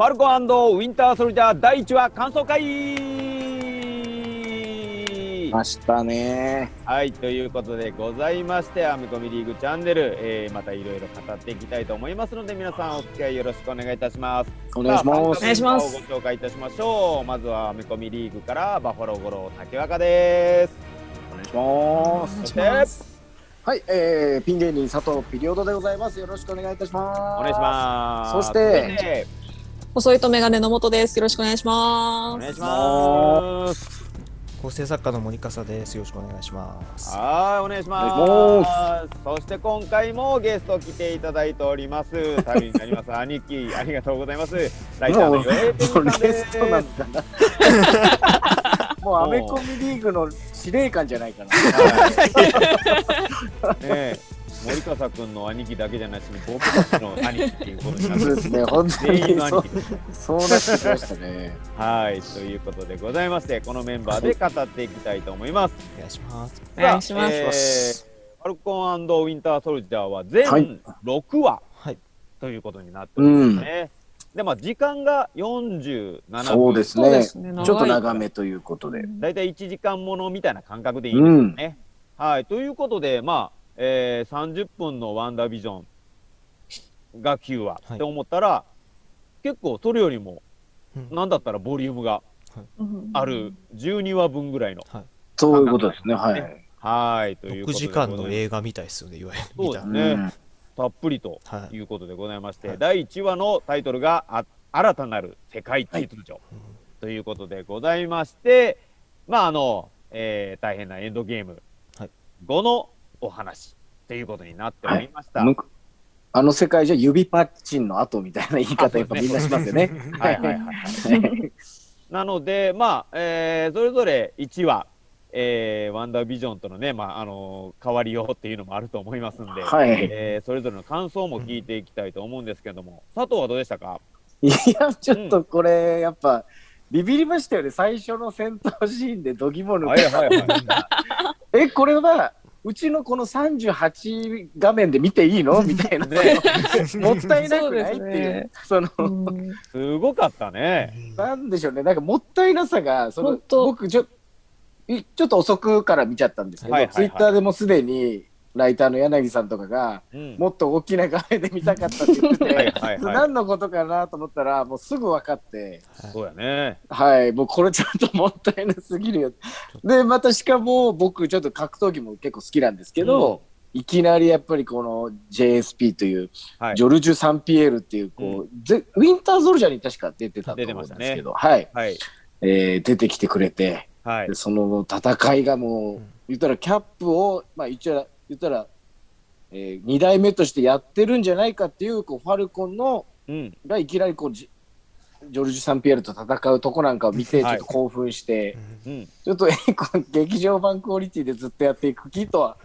ファルコンウィンターソルジャー第1話感想会ましたね。はい、ということでございまして、アメコミリーグチャンネル、えーまたいろいろ語っていきたいと思いますので、皆さんお付き合いよろしくお願いいたします。お願いします。お願いしますご紹介いたしましょう。まずはアメコミリーグからバファロー五郎竹若です。お願いします。そしてはい、えー、ピン芸人佐藤ピリオドでございます。よろしくお願いいたします。お願いします。そして細いとメガネの元です。よろしくお願いします。お願いします。構成作家の森笠です。よろしくお願いします。はい、お願いします。おそして今回もゲスト来ていただいております。頼りになります。兄貴、ありがとうございます。ライターのヨエペンさんレです。ストなんだな。もうアメコミリーグの司令官じゃないかな。はい、ねえ、森笠君の兄貴だけじゃないし、僕たちの兄貴っていうことになってそうですね、本当全員にそうの兄貴です。そうなってきましたね。はい、ということでございまして、このメンバーで語っていきたいと思います。お願いします。お願いしますファルコンウィンターソルジャーは全はい6話はい。ということになっておりますね。で、まあ、時間が47分。そうですそうでね。すね。ちょっと長めということで。だいたい1時間ものみたいな感覚でいいですよね。はい。ということで、まあ、えー、30分のワンダービジョンが9話はいって思ったら、結構それよりも、うんなんだったらボリュームがうんある12話分ぐらいの。そういうことですね。はい。はい。というこ6とで時間の映画みたいですよね、いわゆる。そうですねうんたっぷりとはい。いうことでございまして、はい第1話のタイトルがあ新たなる世界秩序、うんということでございまして、まああの、えー大変なエンドゲームはい後のお話ということになっておりました。むくあの世界じゃ指パッチンの後みたいな言い あ方やっぱみんなしますよね。はいはいはいはい。なので、まあ、えーそれぞれ1話、えーワンダービジョンとのね、まあ、あの変わりようっていうのもあると思いますんで、はいえーそれぞれの感想も聞いていきたいと思うんですけども、佐藤はどうでしたか？いや、ちょっとこれ、やっぱ、ビビりましたよね。最初の戦闘シーンで度肝抜けはいはいはい。え、これは、うちのこの38画面で見ていいの？みたいな。ね。もったいなくない？っていう。その、うん。すごかったね。なんでしょうね。なんかもったいなさが、その僕ちょ、いちょっと遅くから見ちゃったんですけど、ツイッターでもすでに、ライターの柳さんとかが、うんもっと大きな画面で見たかったって言ってて、はい。何のことかなと思ったら、もうすぐ分かって、そうやね。はい、もうこれちょっともったいなすぎるよ。で、またしかも僕ちょっと格闘技も結構好きなんですけど、いきなりやっぱりこの JSP という、はいジョルジュ・サンピエールっていう、こう、ぜウィンターゾルジャーに確か出てたと思うんですけど、はい、はい。えー出てきてくれて、はいで。その戦いがもう、うん言ったらキャップを、まあ言ったら、言ったら、え2代目としてやってるんじゃないかっていう、こう、ファルコンのうん。がいきなりこうジジョルジュ・サンピエールと戦うとこなんかを見てちょはいっと興奮して、うん。ちょっとえこの劇場版クオリティでずっとやっていく気とは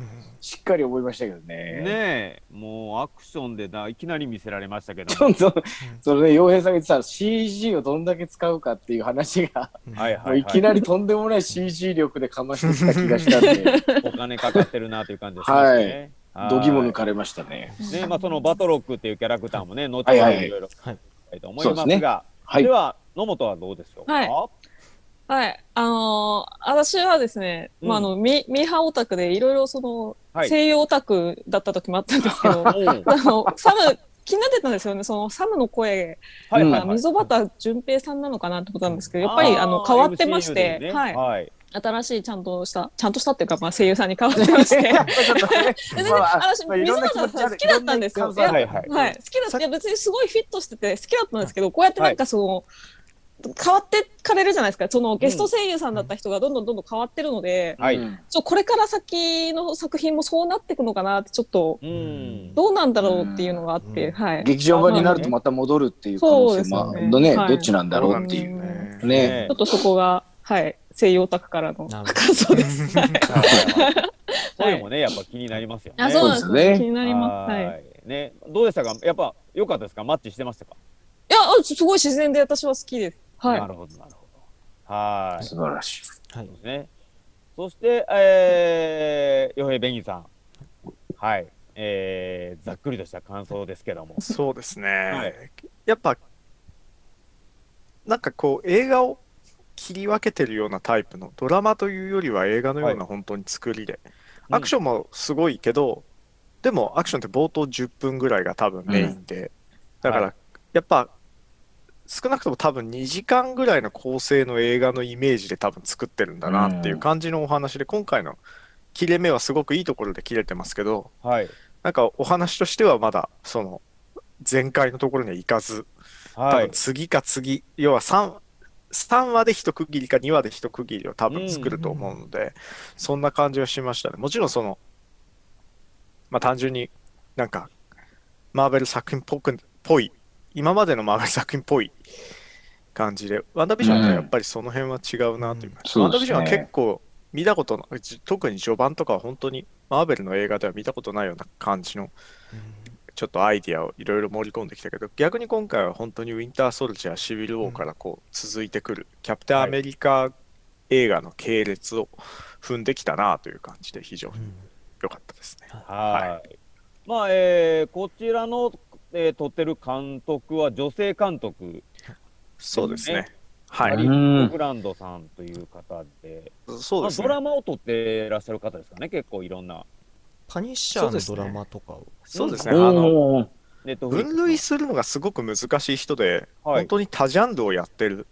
しっかり思いましたけどね。ねえ、もうアクションでないきなり見せられましたけどち。ょっとそれで洋平さんが言ってた CG をどんだけ使うかっていう話が、はいはい、きなりとんでもない CG 力でかましてきた気がしたんで、お金かかってるなという感じですね。はい度肝抜かれましたね。ね、まあそのバトロックっていうキャラクターもね、後ほどはいろいろはいたいと思いますが、はいで。は野本はどうでしょうか？はいはい。あのー私はですね、うんまあ、あの、ミミーハーオタクでいろいろその、はい西洋オタクだった時もあったんですけど、あおうの、サム、気になってたんですよね。そのサムの声はいはいはい。が溝端淳平さんなのかなってことなんですけど、やっぱりあの変わってまして、でねはい。はい。新しいちゃんとした、ちゃんとしたっていうか、まあ、声優さんに変わってまして。やっぱちょっとねでねまあ私、水原さん好きだったんですよ。はいはい。はい、好きだった。いや、別にすごいフィットしてて好きだったんですけど、こうやってなんかその、変わってかれるじゃないですか。そのゲスト声優さんだった人がどんどんどんどん変わってるので、はい。うんちょこれから先の作品もそうなっていくのかなって、ちょっと、うん。どうなんだろうっていうのがあって、うんはい。劇場版になるとまた戻るっていう可能性もそうですよねね、はいどっちなんだろうっていう。ねねちょっとそこが、はい、西洋オタクからの感想です。はい声もね、やっぱ気になりますよね。あ、そうなんですね気になります。はい。ね、どうでしたか？やっぱ良かったですか？マッチしてましたか？や、あすごい自然で私は好きです。はいな。るほどなるほど。はい。素晴らしい。はいそうですね。そして、えー、洋平ベギンさん。はい。えー、ざっくりとした感想ですけども。そうですね、はいやっぱなんかこう映画を切り分けてるようなタイプのドラマというよりは映画のようはな本当に作りで、うんアクションもすごいけど、でもアクションって冒頭10分ぐらいが多分メインで、だから、はやっぱ少なくとも多分2時間ぐらいの構成の映画のイメージで多分作ってるんだなっていう感じのお話で、今回の切れ目はすごくいいところで切れてますけど、はい。なんかお話としてはまだその前回のところには行かず、多分はい。次か次、要は 3, 3話で一区切りか2話で一区切りを多分作ると思うので、そんな感じはしましたね。もちろんその、まあ単純になんか、マーベル作品っぽくぽい、今までのマーベル作品っぽい感じで、ワンダービジョンとはやっぱりその辺は違うなという、うんワンダービジョンは結構見たことの、特に序盤とかは本当にマーベルの映画では見たことないような感じのちょっとアイディアをいろいろ盛り込んできたけど、逆に今回は本当にウィンター・ソルジャー、シビル・ウォーからこう続いてくる、キャプテン・アメリカ映画の系列を踏んできたなという感じで、非常に良かったですね。はい。まあ、えーこちらの、えー撮ってる監督は女性監督、そうですねね。はい。マリうんック・グランドさんという方で、そうですねまあド。ラマを撮ってらっしゃる方ですかね、結構いろんな。パニッシャーのドラマとかを。そうですね。あの、おーネットフリックス分類するのがすごく難しい人で、はい本当に多ジャンルをやってる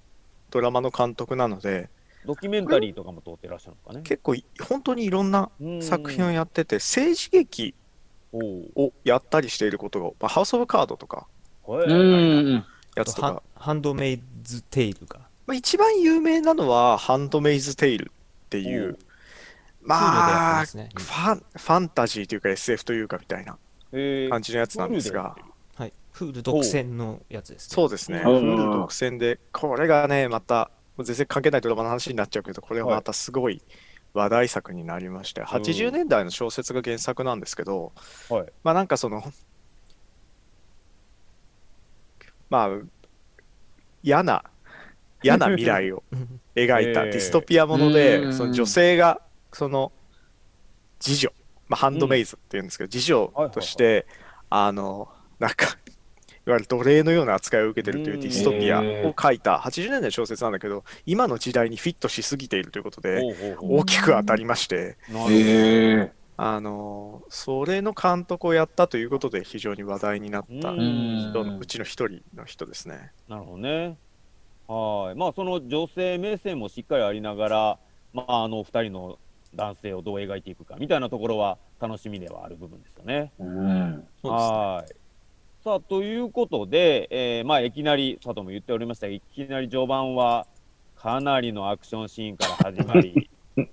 ドラマの監督なので、ドキュメンタリーとかも撮ってらっしゃるのかね。結構い本当にいろんなうん作品をやってて、政治劇をやったりしていることが、まあ、ハウス・オブ・カードとか、うん。やつとか。ハン、ハンドメイズテイルが。まあ、一番有名なのは、ハンドメイズ・テイルっていう、まあ、フールでやってファンファンタジーというか SF というかみたいなえー。感じのやつなんですが、はい。フール独占のやつですね。そうですね、うん。Hulu 独占で、これがね、また、もう全然関係ないドラマの話になっちゃうけど、これはまたすごい話題作になりまして、80年代の小説が原作なんですけど、はい。まあなんかその、まあ、嫌な、嫌な未来をう ん描いたえー。ディストピアもので、うん。その女性がその次女、まあ、ハンドメイズっていうんですけど、次女として、あのなんかいわゆる奴隷のような扱いを受けてるというディストピアを書いた80年代の小説なんだけど今の時代にフィットしすぎているということで大きく当たりましてなるほどへえ。あのそれの監督をやったということで非常に話題になったうん人のうちの一人の人ですね。なるほどね。はい。まあ、その女性目線もしっかりありながら、まあ、あの二人の男性をどう描いていくかみたいなところは楽しみではある部分ですよね。うん。そうですねはい。さあ、ということで、えーまあ、いきなり、佐藤も言っておりましたが、いきなり序盤は、かなりのアクションシーンから始まり、ね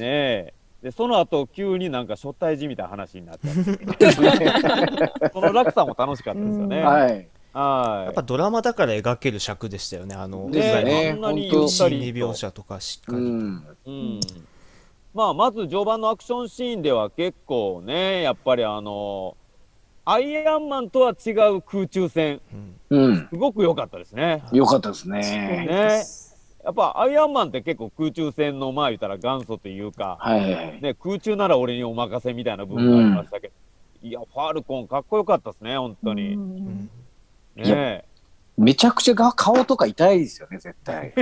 え。で、その後、急になんか初対じみたいな話になっちゃって、その落差も楽しかったですよね。はい。はい。やっぱドラマだから描ける尺でしたよね。あの、ねあんなに描写とかしっかうり。ん。うんまあ、まず序盤のアクションシーンでは結構ね、やっぱりあの、アイアンマンとは違う空中戦、うんうん。すごく良かったですね。よかったですねね。やっぱアイアンマンって結構空中戦のまあ言ったら元祖というか、はいはい。ね、空中なら俺にお任せみたいな部分がありましたけど、いや、ファルコンかっこよかったですね、本当に。うんうんねめちゃくちゃが顔とか痛いですよね、絶対。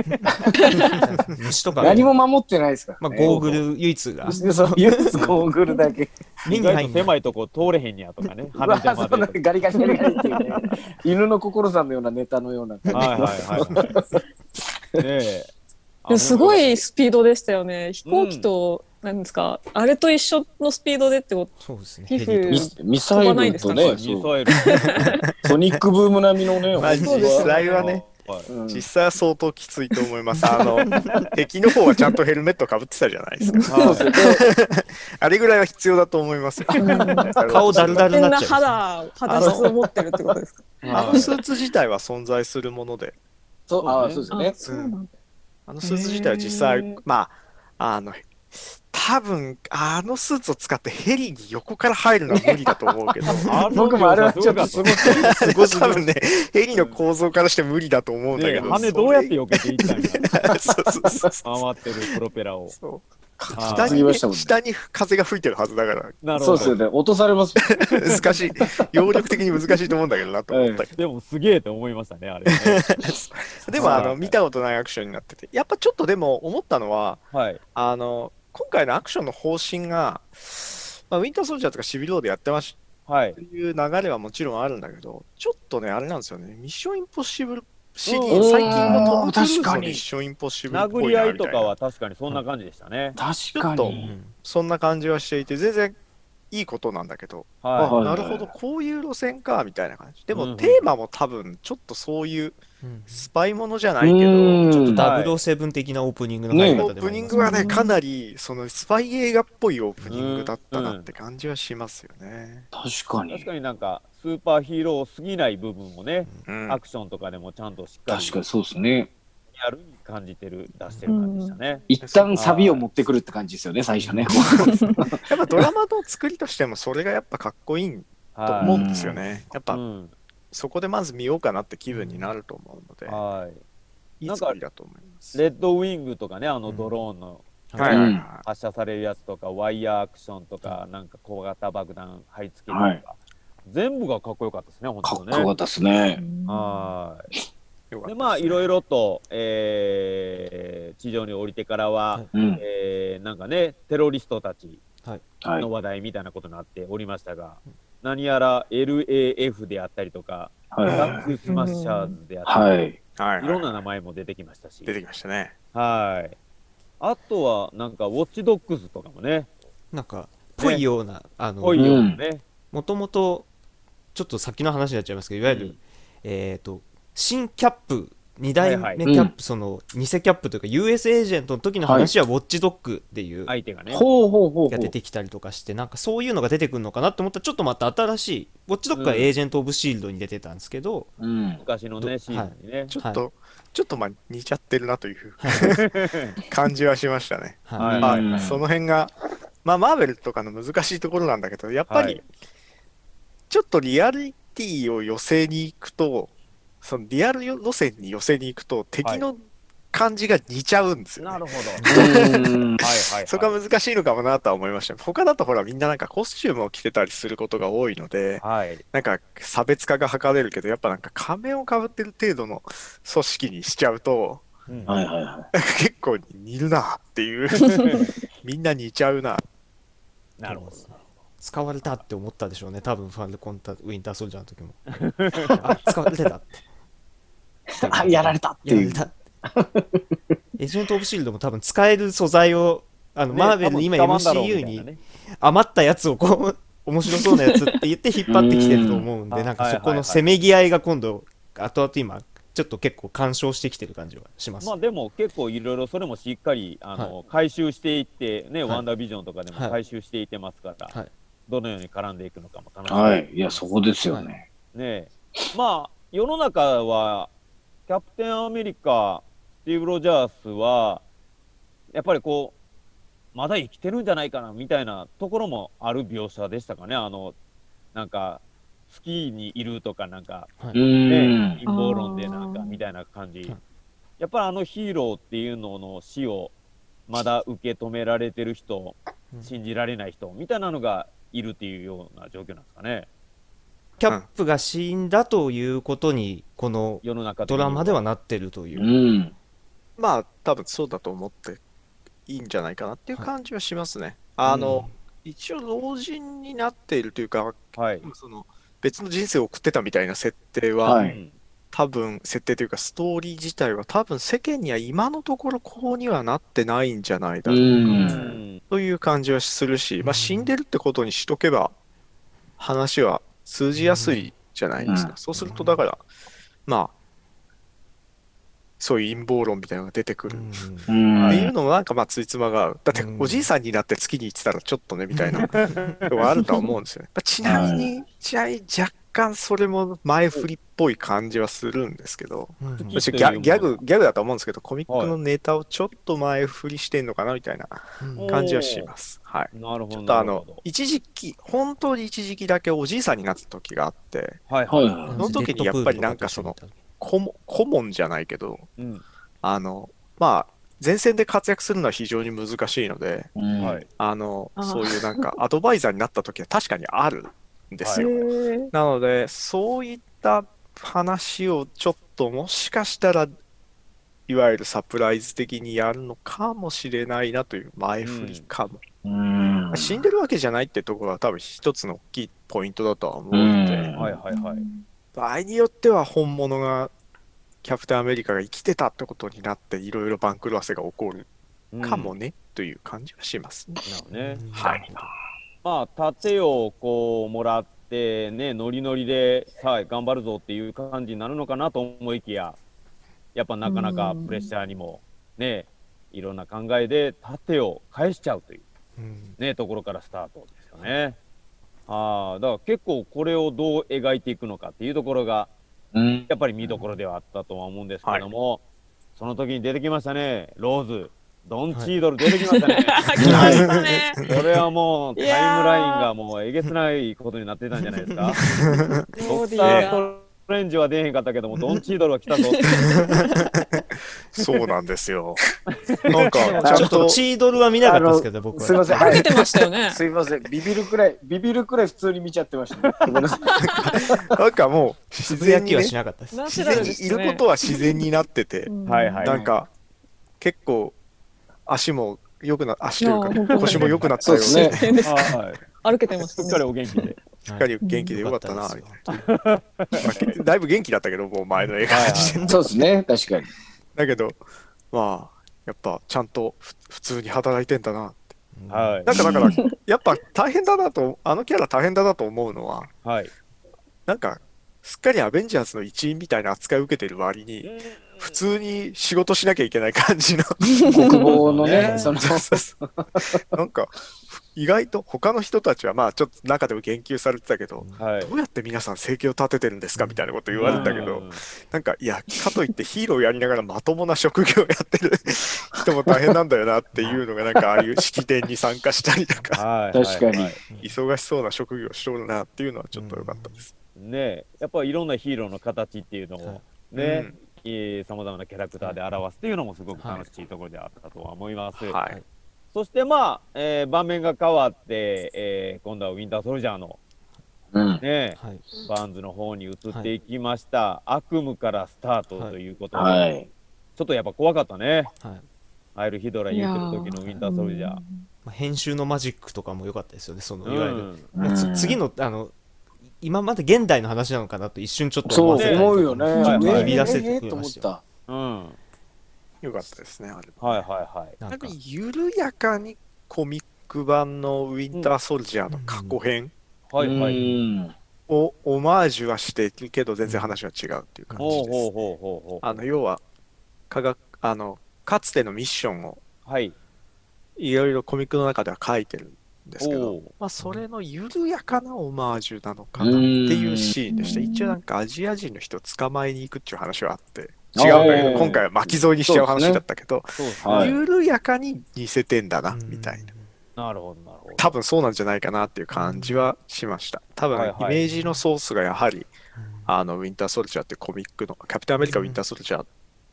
虫とか何も守ってないですからまあ、ね。ゴーグル唯一がそう、唯一ゴーグルだけ。意外と狭いとこ通れへんやとかね、鼻邪魔そんなで。ガリガリガリガリっていうね。犬の心さんのようなネタのような感じ。はいはいはいはい。ねえ。ですごいスピードでしたよね。飛行機と、なんですか、あれと一緒のスピードでってこと？そうですね。皮膚ミか。ミサイルとね、ミそう。サイル。ソニックブーム並みのね、まあ実際は。ね、実際は相当きついと思います。あの 敵の方はちゃんとヘルメットかぶってたじゃないですか。あれぐらいは必要だと思いますよ。顔だるだるななっちゃう。肌、肌質を持ってるってことですか。あのスーツ自体は存在するもので、そう、ああ、そうですよね。あ。のスーツ自体は実際まあ、あの、多分あのスーツを使ってヘリに横から入るのは無理だと思うけど、あ の僕もあれはちょっとすごい。すごい多分ね、ヘリの構造からして無理だと思うんだけど、ね羽どうやって避けていったんや。そうそうそうそ回ってるプロペラを。下に、ね、下に風が吹いてるはずだから、なるほど。そうですよね。落とされます。難しい。揚力的に難しいと思うんだけどなと思ったけど。でもすげえと思いましたね、あれね。でも、あの、はい見たことないアクションになってて、やっぱちょっとでも思ったのは、はい。あの、今回のアクションの方針が、まあ、ウィンターソルジャーとかシビルローでやってましはいと。いう流れはもちろんあるんだけど、ちょっとね、あれなんですよね、ミッションインポッシブルシリーうんズ、最近のトム・クルーズのミッションインポッシブルっぽい殴り合いとかは確かにそんな感じでしたね。確かちょっとに。そんな感じはしていて、全然いいことなんだけど、あははいなるほど、こういう路線か、みたいな感じ。でも、うんテーマも多分、ちょっとそういううんスパイものじゃないけど、うんちょっとはい007的なオープニングの入りねオー方でもありますプニングはね、うんかなり、そのスパイ映画っぽいオープニングだったなって感じはしますよね。確かい。に確。かになんか、スーパーヒーローすぎない部分をね、うんアクションとかでもちゃんとしっかり確かにそうですね。やるに感じてる、出してる感じでしたね。一旦サビを持ってくるって感じですよね、最初ね。やっぱドラマの作りとしても、それがやっぱかっこいいとはい思うんですよね。やっぱ、うんそこでまず見ようかなって気分になると思うので、はい。いい作りだと思います。レッドウィングとかね、あのドローンのはいはいはい発射されるやつとか、ワイヤーアクションとか、なんか小型爆弾貼り付けるとか、全部がかっこよかったですね、本当ね。かっこよかったですね。はい。で、まあ、いろいろと、えー地上に降りてからは、うん。えーなんかね、テロリストたちはい。の。話題みたいなことになっておりましたが、何やら LAF であったりとか、はい。フラッグスマッシャーズであったり、はい。はいはい。いろんな名前も出てきましたし、出てきましたね。はい。あとは、なんか、ウォッチドッグズとかもね、なんかぽいようなあのぽいようなね、もともとちょっと先の話になっちゃいますけどいわゆる、うん。えっ、と新キャップ2代はい目はい。キャップ、その偽キャップというか US エージェントの時の話はウォッチドッグってい。う相手がね。ほうほうほうほう。が出てきたりとかしてなんかそういうのが出てくるのかなと思った。らちょっとまた。新しいウォッチドッグはエージェント・オブ・シールドに出てたんですけど、うん。昔のね、シーズンにね。ちょっと、ちょっとまあ似ちゃってるなという 感じはしましたね。はい。その辺が、まあ、マーベルとかの難しいところなんだけど、やっぱりはい、ちょっとリアリティを寄せに行くと、そのリアル路線に寄せに行くと、敵の感じが似ちゃうんですよ、ねなるほど。うんはいはい。そこが難しいのかもなとは思いました。他だとほらみんななんかコスチュームを着てたりすることが多いので、はい。なんか差別化が図れるけど、やっぱなんか仮面をかぶってる程度の組織にしちゃうと、結構似るなっていう、みんな似ちゃうな。なるほど。使われたって思ったでしょうね多分ファルコンタウィンター・ソルジャーの時も あ使われてたってい。あ、やられた。っていう。エージェント・オブ・シールドも多分使える素材をあの、ねマーベルの今 MCU に余ったやつをこう面白そうなやつって言って引っ張ってきてると思うんうん。でなんかはいはいはい。そこのせめぎ合いが今度後々今ちょっと結構干渉してきてる感じはします、まあでも結構いろいろそれもしっかりあの、回収していってね、はい。ワンダービジョンとかでもはい。回収していってますから、はい。どのように絡んでいくのかも楽しみはい。いや、そこですよね。ねまあ世の中はキャプテンアメリカスティーブ・ロジャースはやっぱりこうまだ生きてるんじゃないかなみたいなところもある描写でしたかね。あのなんかスキーにいるとかなんかうね、ん。陰謀論でなんかみたいな感じ。はい。やっぱりあのヒーローっていうのの死をまだ受け止められてる人うん。信じられない人みたいなのがいるっていうような状況なんですかねキャップが死んだということにこの世の中的ドにラマではなってるという。う、ん。まあ多分そうだと思っていいんじゃないかなっていう感じはしますね。あの、一応老人になっているというか、はい、その別の人生を送ってたみたいな設定は、はい。うん多分設定というかストーリー自体は多分世間には今のところこうにはなってないんじゃないだう。ろうか、うんん。という感じはするし、まあ、うん。死んでるってことにしとけば話は通じやすいじゃないですか。うんそうするとだからまあそういう陰謀論みたいなのが出てくる。っていうのもなんかまあついつまが合う。だってうんおじいさんになって月に行ってたらちょっとねみたいなのはあるとは思うんですよね。まあちなみに、ちなみに若干それも前振りっぽい感じはするんですけど、うんうんむしろギャギャグ、ギャグだと思うんですけど、コミックのネタをちょっと前振りしてんのかなみたいなうん感じはします。はい。なるほどちょっとあの一時期、本当に一時期だけおじいさんになった時があって、はいはい。ははその時にやっぱりなんかその、顧問じゃないけど、い、うん、あの、まあ、前線で活躍するのは非常に難しいので、うん。はい。あの、そういうなんかアドバイザーになった時は確かにあるんですへよ。ーなので、そういった話をちょっともしかしたら、いわゆるサプライズ的にやるのかもしれないなという前振りかも。うん死んでるわけじゃないってところは多分一つの大きいポイントだとは思うので、うんはいはいはい。場合によっては本物がキャプテンアメリカが生きてたってことになっていろいろ番狂わせが起こるうんかもね、という感じはしますね。なるほどね。はい。まあ、盾をこうもらって、ね、ノリノリで、さあ、頑張るぞっていう感じになるのかなと思いきや、やっぱなかなかプレッシャーにも、ね、いろんな考えで盾を返しちゃうという、うん。ね、ところからスタートですよね。ああ、だから結構これをどう描いていくのかっていうところが、うん。やっぱり見どころではあったとは思うんですけども、その時に出てきましたね、ローズ、ドン・チードル出てきましたね。来ましたね。これはもうタイムラインがもうえげつないことになってたんじゃないですか。ロドークター・トレンジは出えへんかったけども、ドン・チードルは来たぞ。そうなんですよ。なんか、あちょっとちゃんと、チードルは見なかったですけど、僕は。すいません。はい出てましたよね。すいません。ビビるくらい、ビビるくらい普通に見ちゃってました、ね。なんかもう、自然にね、しなかったです。自然に。いることは自然になってて、はいはいなんか、結構、足も良くな、足というか、腰も良くなったよそうですね。歩けてますっかりね。お元気で。ししっかり元気でよかったな、ですみよたいな。まあだいぶ元気だったけど、もう前の映画はい時点でそうですね。確かに。だけど、まあ、やっぱちゃんとふ普通に働いてんだな。はいなんかだから、やっぱ大変だなと、あのキャラ大変だなと思うのは、はい。なんか、すっかりアベンジャーズの一員みたいな扱いを受けてる割に、普通に仕事しなきゃいけない感じの。国防のね、ね。その、そうそうそう。なんか、意外と他の人たちは、まあちょっと中でも言及されてたけど、はい。どうやって皆さん生計を立ててるんですか？みたいなこと言われたけど、うん。なんか、いや、かといってヒーローやりながらまともな職業をやってる 人も大変なんだよなっていうのが、なんか、ああいう式典に参加したりとか、はい。確かに。はい忙しそうな職業をしとるなっていうのはちょっと良かったです。ねやっぱいろんなヒーローの形っていうのをね。うん、さまざまなキャラクターで表すっていうのもすごく楽しいところであったとは思います。はい。そしてまあ、えー場面が変わって、えー今度はウィンターソルジャーのうん。ね、はい。バーンズの方に移っていきました。悪夢からスタートということで、はい。ちょっとやっぱ怖かったね。はいアイルヒドラ言ってる時のウィンターソルジャー。まあ編集のマジックとかも良かったですよね、そのうんいわゆる。うんつ次の、あの、今まで現代の話なのかなと一瞬ちょっとそうわせ思うよね。はいはいえビビらせええてくれと思っました。うん。良かったですね、あれ。はいはいはい。なんか緩やかにコミック版のウィンターソルジャーの過去編はいはい。い。をオマージュはしてるけど、全然話は違うっていう感じです。ほうほうほうほうほう。あの、要は、科学、あの、かつてのミッションをはい。いろいろコミックの中では書いてるんですけど、まあ、それの緩やかなオマージュなのかなっていうシーンでした。うん一応なんかアジア人の人を捕まえに行くっていう話はあって、違うんだけど、今回は巻き添えにしちゃう話だったけど、ね。はい緩やかに似せてんだな、みたいな。なるほどなるほど。多分そうなんじゃないかなっていう感じはしました。多分イメージのソースがやはり、あの、ウィンターソルジャーってコミックの、キャプテンアメリカウィンターソルジャー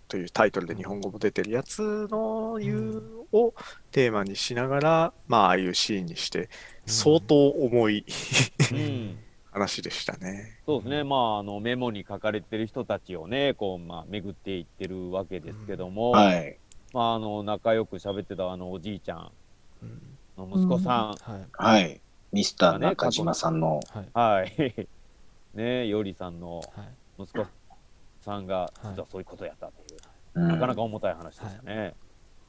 というタイトルで日本語も出てるやつのいうをテーマにしながら、まあ、ああいうシーンにして、相当重いうん。話でしたね。そうですね、まあ、あのメモに書かれてる人たちをね、こう、まあ、巡っていってるわけですけども、はい。まあ、あの仲良く喋ってたあのおじいちゃんうんの息子さん、はい。はい。ミスター中島さんの。はい。はい、ね、よりさんのはい。息子さんが、はい実はそういうことやったっていう、うんなかなか重たい話でしたね。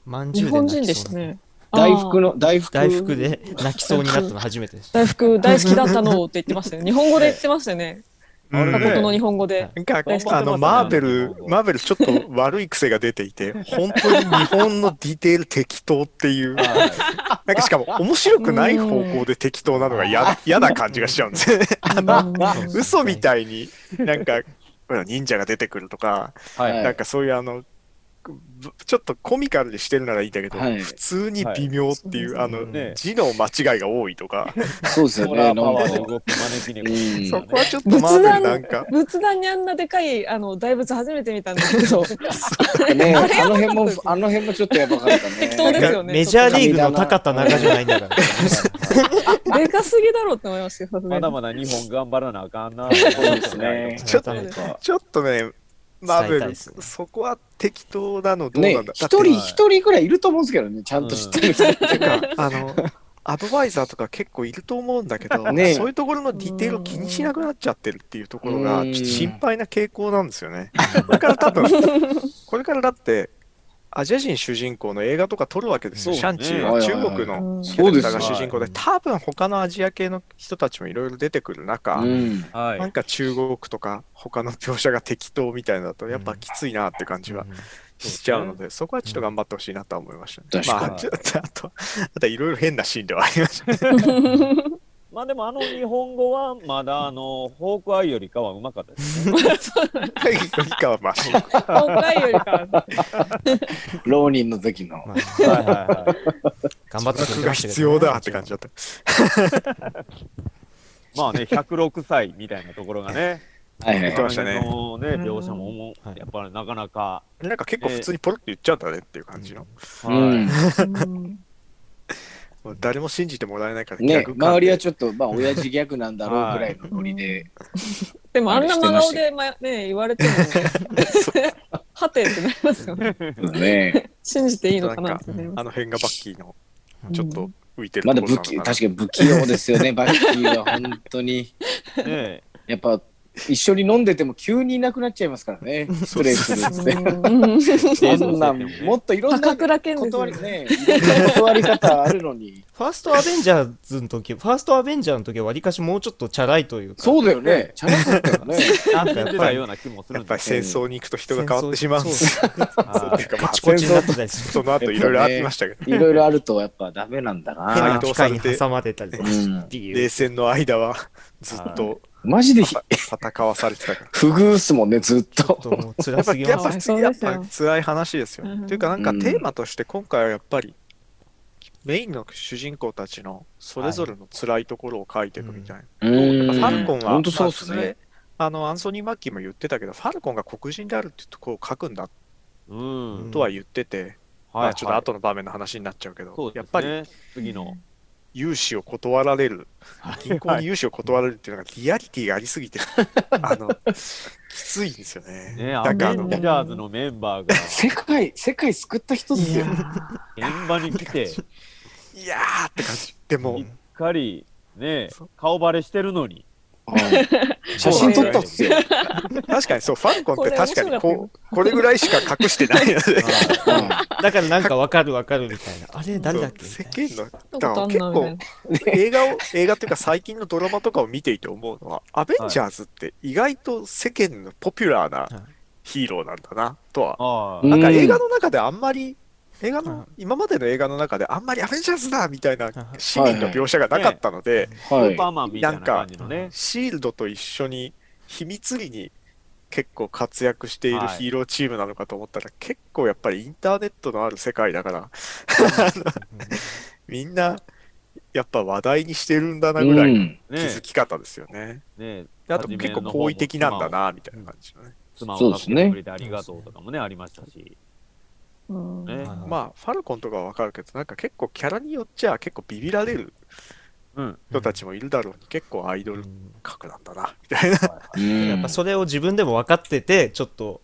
まんじゅうで日本人。でしたね。大福の、大福。大福で泣きそうになったの初めてでした。大福大好きだったのって言ってましたよ。日本語で言ってましたよね。あれね誠の日本語で。なんかあのマーベル、マーベルちょっと悪い癖が出ていて、本当に日本のディテール適当っていう、なんはかしかも面白くない方向で適当なのが嫌嫌な感じがしちゃうんですよね。あのうん嘘みたいになんか忍者が出てくるとか、なんかそういうあのぶちょっとコミカルにしてるならいいんだけど、はい。普通に微妙っていう、はい。あの、ね。字の間違いが多いとか、そうですよね。そこはちょっとマーベルなんか、仏壇にあんなでかいあの大仏初めて見たんですけど。ね、あの辺も、あの辺もちょっとやばかったね。適当ですよね。メジャーリーグの高田中じゃないんだから。でかすぎだろうって思いましたまだまだ日本頑張らなあかんな。そうですね。ちょっとそうですねちょっとね、マーベル、ねそこは適当なのどうねなんだ、一人一人ぐらいいると思うんですけどね、ちゃんと知ってる人。てか、あの、アドバイザーとか結構いると思うんだけど、ねそういうところのディテールを気にしなくなっちゃってるっていうところが、うんちょっと心配な傾向なんですよね。これから多分、これからだって、アジア人主人公の映画とか撮るわけですよ。シャンチーは中国のうん。キャラクターが主人公で、はい多分他のアジア系の人たちもいろいろ出てくる中。なんか中国とか他の描写が適当みたいなのだと、やっぱきついなって感じはしちゃうので、そこはちょっと頑張ってほしいなとは思いましたね。まあ、ちょっとあと、あといろいろ変なシーンではありましたね。まあでもあの日本語はまだあの、ホークアイよりかはうまかったですね。以下はマシ。今回よりか浪人の時の。まあはいはいはい。頑張ってくれ楽がてましたけどね必要だって感じだった。まあね、106歳みたいなところがね、はいはい言ってましたねこのね、描写も思うはいやっぱりなかなか、なんか結構普通にポロって言っちゃうんだねっていう感じの。うはいん。誰も信じてもらえないからね、周りはちょっと、まあ、親父ギャグなんだろうぐらいのノリで。でもあんな真顔で、ま、ね言われても はてってなりますよねね。信じていいのかなってあの辺がバッキーのちょっと浮いてるまだ武器、確かに不器用ですよね、バッキーは本当に。ねやっぱ、一緒に飲んでても急にいなくなっちゃいますからね、スプレーするっつって。う。んそんなん、もっといろんな断りね、断り方あるのに。ファーストアベンジャーズの時、ファーストアベンジャーの時はわりかしもうちょっとチャラいというか、そうだよね、チャラかったよね。なんかやってたような気もするんですやっぱり戦争に行くと人が変わってしまうんですカチコチになってたりする。その後いろいろありましたけど、いろいろあるとやっぱダメなんだ変な。な機械に挟まれたりとか。冷戦の間はずっとマジでひ戦わされてたから。不遇っすもんね、ずっと。っぱすぎますやっぱやっぱ辛い話ですよ。うんというかなんかうんテーマとして今回はやっぱりメインの主人公たちのそれぞれの辛いところを書いていくみたいな。うんファルコンは、本当そうっすまあね。あのアンソニー・マッキーも言ってたけど、ファルコンが黒人であるっていうところを書くんだうん。とは言ってて、まはいあちょっと後の場面の話になっちゃうけど、そうやっぱり。次の。融資を断られる、銀行に融資を断られるっていうのがリアリティがありすぎて、あの、きついんですよね。ね、アンジャーズのメンバーが世界、世界救った人っすよ。現場に来て、しいやーって感じ。でもっ、かりね顔バレしてるのに。うん写真撮ったっすよ。確かにそう、ファルコンって確かにこう、これぐらいしか隠してないので、だからなんかわかるわかるみたいな。あれ誰だっけ？世間の、結構 映画を、映画っていうか最近のドラマとかを見ていて思うのは、アベンジャーズって意外と世間のポピュラーなヒーローなんだな、とは。なんか映画の中であんまり、映画うんの、今までの映画の中であんまりアベンジャーズだみたいなはい市民の描写がなかったので、はいスーパ。ーマンみたいな感じのね。シールドと一緒に秘密裏に結構活躍しているはいヒーローチームなのかと思ったら、結構やっぱりインターネットのある世界だから、みんなやっぱ話題にしてるんだなぐらい気づき方ですよね。ねであと結構好意的なんだなみたいな感じのね。妻を助けてくれてありがとうとかもね、ありましたし。うんね。まあ、ファルコンとかはわかるけど、なんか結構キャラによっちゃ結構ビビられるうん。人たちもいるだろうに、結構アイドルうん格なんだな、みたいな。うんやっぱそれを自分でも分かってて、ちょっと、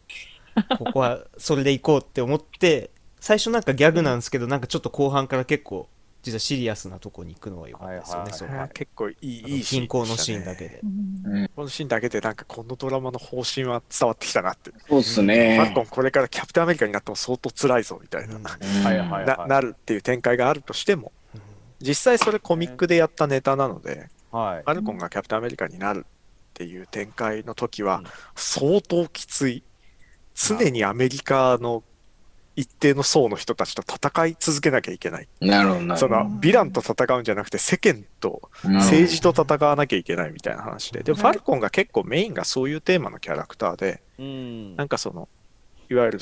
ここはそれで行こうって思って、最初なんかギャグなんですけど、なんかちょっと後半から結構、実はシリアスなとこに行くのが良かったですよね、はいはいその結構いい、いいシーン銀行のシーンだけで。うんこのシーンだけでなんかこのドラマの方針は伝わってきたなって。そうっすねコ。ンこれからキャプテンアメリカになっても相当辛いぞみたいな、うんはいはいななるっていう展開があるとしても、実際それコミックでやったネタなので、はいフ。ァルコンがキャプテンアメリカになるっていう展開の時はうん相当きつい。常にアメリカの一定の層の人たちと戦い続けなきゃいけない。なるほどなるほど。そのヴィランと戦うんじゃなくて世間とうん政治と戦わなきゃいけないみたいな話で。でもファルコンが結構メインがそういうテーマのキャラクターで、うん。なんかその、いわゆる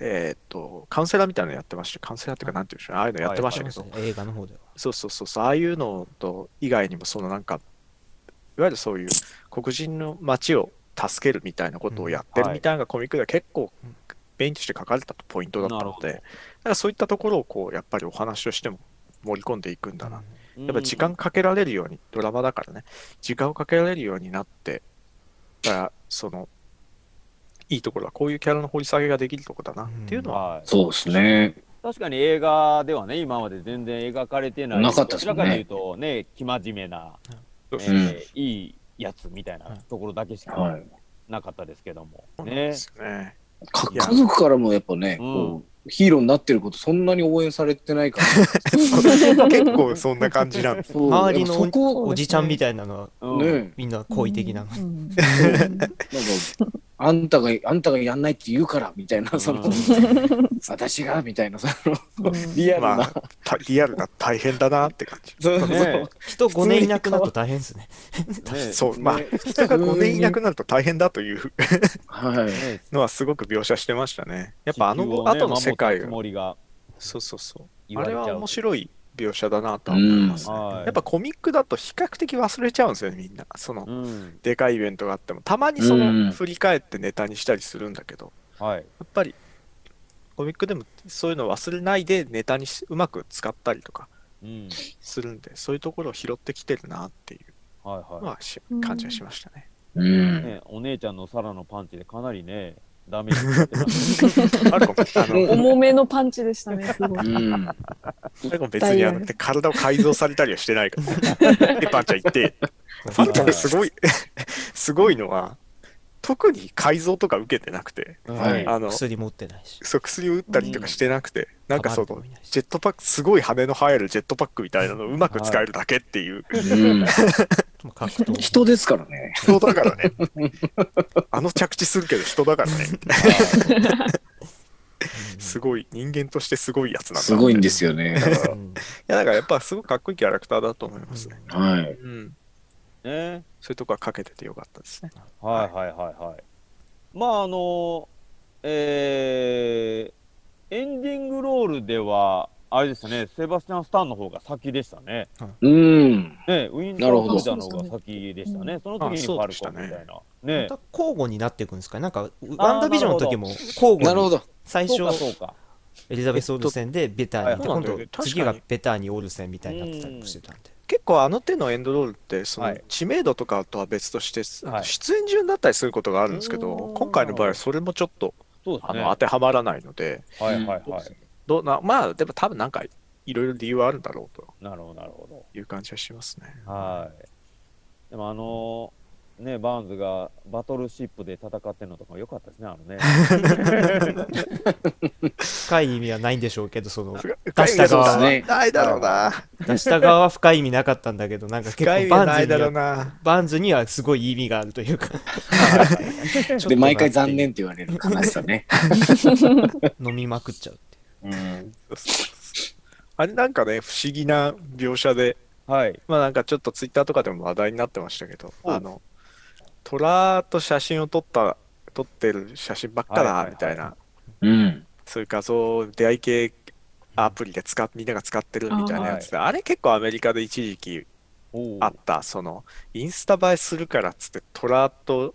えーっと、カウンセラーみたいなのやってました。カウンセラーっていうか、なんていうんでしょうね。ああいうのやってましたけど、映画の方では。そうそうそうそう、ああいうのと以外にも、そのなんか、いわゆるそういう黒人の街を助けるみたいなことをやってるみたいなのがコミックでは結構メインとして書かれたポイントだったので、だからそういったところをこう、やっぱりお話としても盛り込んでいくんだな。やっぱ時間かけられるように、ドラマだからね、時間をかけられるようになって、だから、その、いいところはこういうキャラの掘り下げができるところだなっていうのは、はい、そうですね。確かに映画ではね、今まで全然描かれてない、なかったですねどちらかというとね、生真面目な、そうえうんーいいやつみたいなところだけしかはい。なかったですけども。ねで。すよね。家族からもやっぱね、ヒーローになってることそんなに応援されてないから。結構そんな感じなんです。周りのおじちゃんみたいなのは、うんね、みんな好意的なの。うん なんか、あんたが、あんたがやんないって言うから、みたいな、その、私が、みたいな、その、リアルな。まあ、たリアルな大変だなって感じ。そうね。人5年いなくなると大変ですね。ね。そう、まあ、ね。人が5年いなくなると大変だというはい。ねのはすごく描写してましたね。やっぱあの後の世界がそうそうそう。あれは面白い描写だなとは思いますね。はいやっぱコミックだと比較的忘れちゃうんですよね、みんな。その、うん。でかいイベントがあっても、たまにそうのん振り返ってネタにしたりするんだけど、はい。やっぱりコミックでもそういうのを忘れないでネタにしうまく使ったりとかうん。するんで、そういうところを拾ってきてるなっていうはいはのはしうん感じはしましたね。うい。ん。ね、お姉ちゃんのサラのパンチでかなりね、ダメージ 重めのパンチでしたね、すごい。うん。も別にあの体を改造されたりはしてないから。で、パンちゃん言って、パンちゃんがすごい、すごいのは、特に改造とか受けてなくて、はい。あの、薬持ってないし。そう薬を打ったりとかしてなくて、なんかそのジェットパック、すごい羽の生えるジェットパックみたいなのをうまく使えるだけっていう 人ですからね。人だからね。あの着地するけど人だからね。すごい、人間としてすごいやつなんだ。すごいんですよね。いや、だからやっぱすごくかっこいいキャラクターだと思いますね。らはい。うん。ね。そういうとこはかけててよかったですね。はいはいはいはい。まああの、えー、エンディングロールでは、あれでしたね、セバスチャン・スタンの方が先でしたね。うん。ね、ウィンタなるほどーソルジャーの方が先でしたね。その時にファルコンみたいな。まね。た交互になっていくんですかねなんか、ワンダービジョンの時も交互に、なるほど。最初そうか、そうか。エリザベス・オルセンでベターに今度次がベターにオルセンみたいになってたりもしてたんで。結構あの手のエンドロールってそはいの知名度とかとは別として、はい出演順だったりすることがあるんですけうどん今回の場合はそれもちょっとね。あの当てはまらないのではいはいはい。どうなまあでも多分なんかいろいろ理由はあるんだろうとなるほどなるほど。いう感じはしますね。はい。でもあのね、バーンズがバトルシップで戦ってるのとかも良かったですね、あのね。深い意味はないんでしょうけど、その、深出した側は、ないだろうな。出した側は深い意味なかったんだけど、なんか結深い意構バ味ないだろうンズには、な。バンズにはすごい意味があるというか。ちょっとで、な毎回残念って言われる悲しさね。飲みまくっちゃうっていう。うん。あれなんかね不思議な描写ではい。まあなんかちょっとツイッターとかでも話題になってましたけどおあの虎と写真を撮った撮ってる写真ばっかだみたいな。うん。そういう画像出会い系アプリで使っみんなが使ってるみたいなやつであれ結構アメリカで一時期おー。あった。そのインスタ映えするからっつって虎と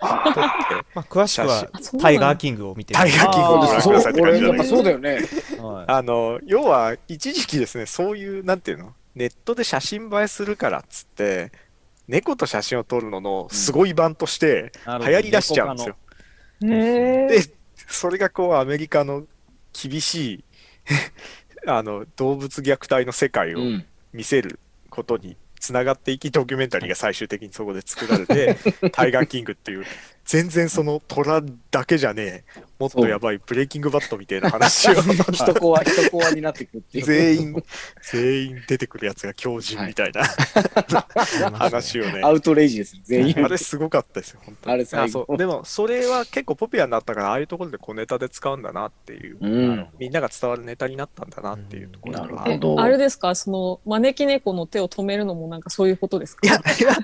撮って まあ、詳しくはあそうなんだタイガーキングを見てタイガーキングをご覧くださいってこれやっぱ感じじゃないそうだよね。はい。あの要は一時期ですねそういうなんていうの？ネットで写真映えするからっつって猫と写真を撮るののすごい版として流行りだしちゃうんですよ。へでそれがこうアメリカの厳しい あの動物虐待の世界をうん。見せることにつながっていきドキュメンタリーが最終的にそこで作られて「タイガーキング」っていう全然その虎だけじゃねえもっとやばいブレイキングバットみたいな話を 人コア、人コアになってくっていう。全員全員出てくるやつが狂人みたいな 話をねアウトレイジです。全員。あれすごかったですよ、本当に。あれ最後あそうでも、それは結構ポピュラーになったから、ああいうところで小ネタで使うんだなっていう、うん。みんなが伝わるネタになったんだなっていうところなるは。えほどあれですか？その招き猫の手を止めるのもなんかそういうことですか？いや、いや、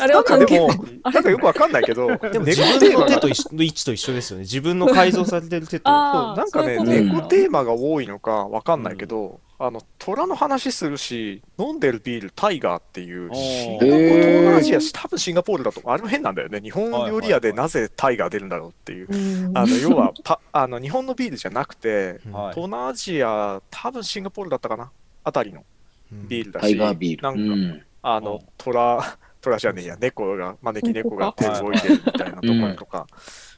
あれなは関係んかでも、なんかよくわかんないけど、でも自の手と 位置と一緒ですよね。自分の改造されてるテッド。あーそうなんかね、猫テーマが多いのかわかんないけど、あの虎の話するし、飲んでるビール、タイガーっていう、シンガポール、東南アジア、多分シンガポールだと、あれも変なんだよね、日本料理屋でなぜタイガー出るんだろうっていう、うん。あの要はパあの日本のビールじゃなくて、うん。はい。東南アジア、多分シンガポールだったかな、あたりのうん。ビールだし、タイガービール。なんか、うん。あのうん。虎、虎じゃねえや、猫が、招き猫が手を置いてるみたいなところとか、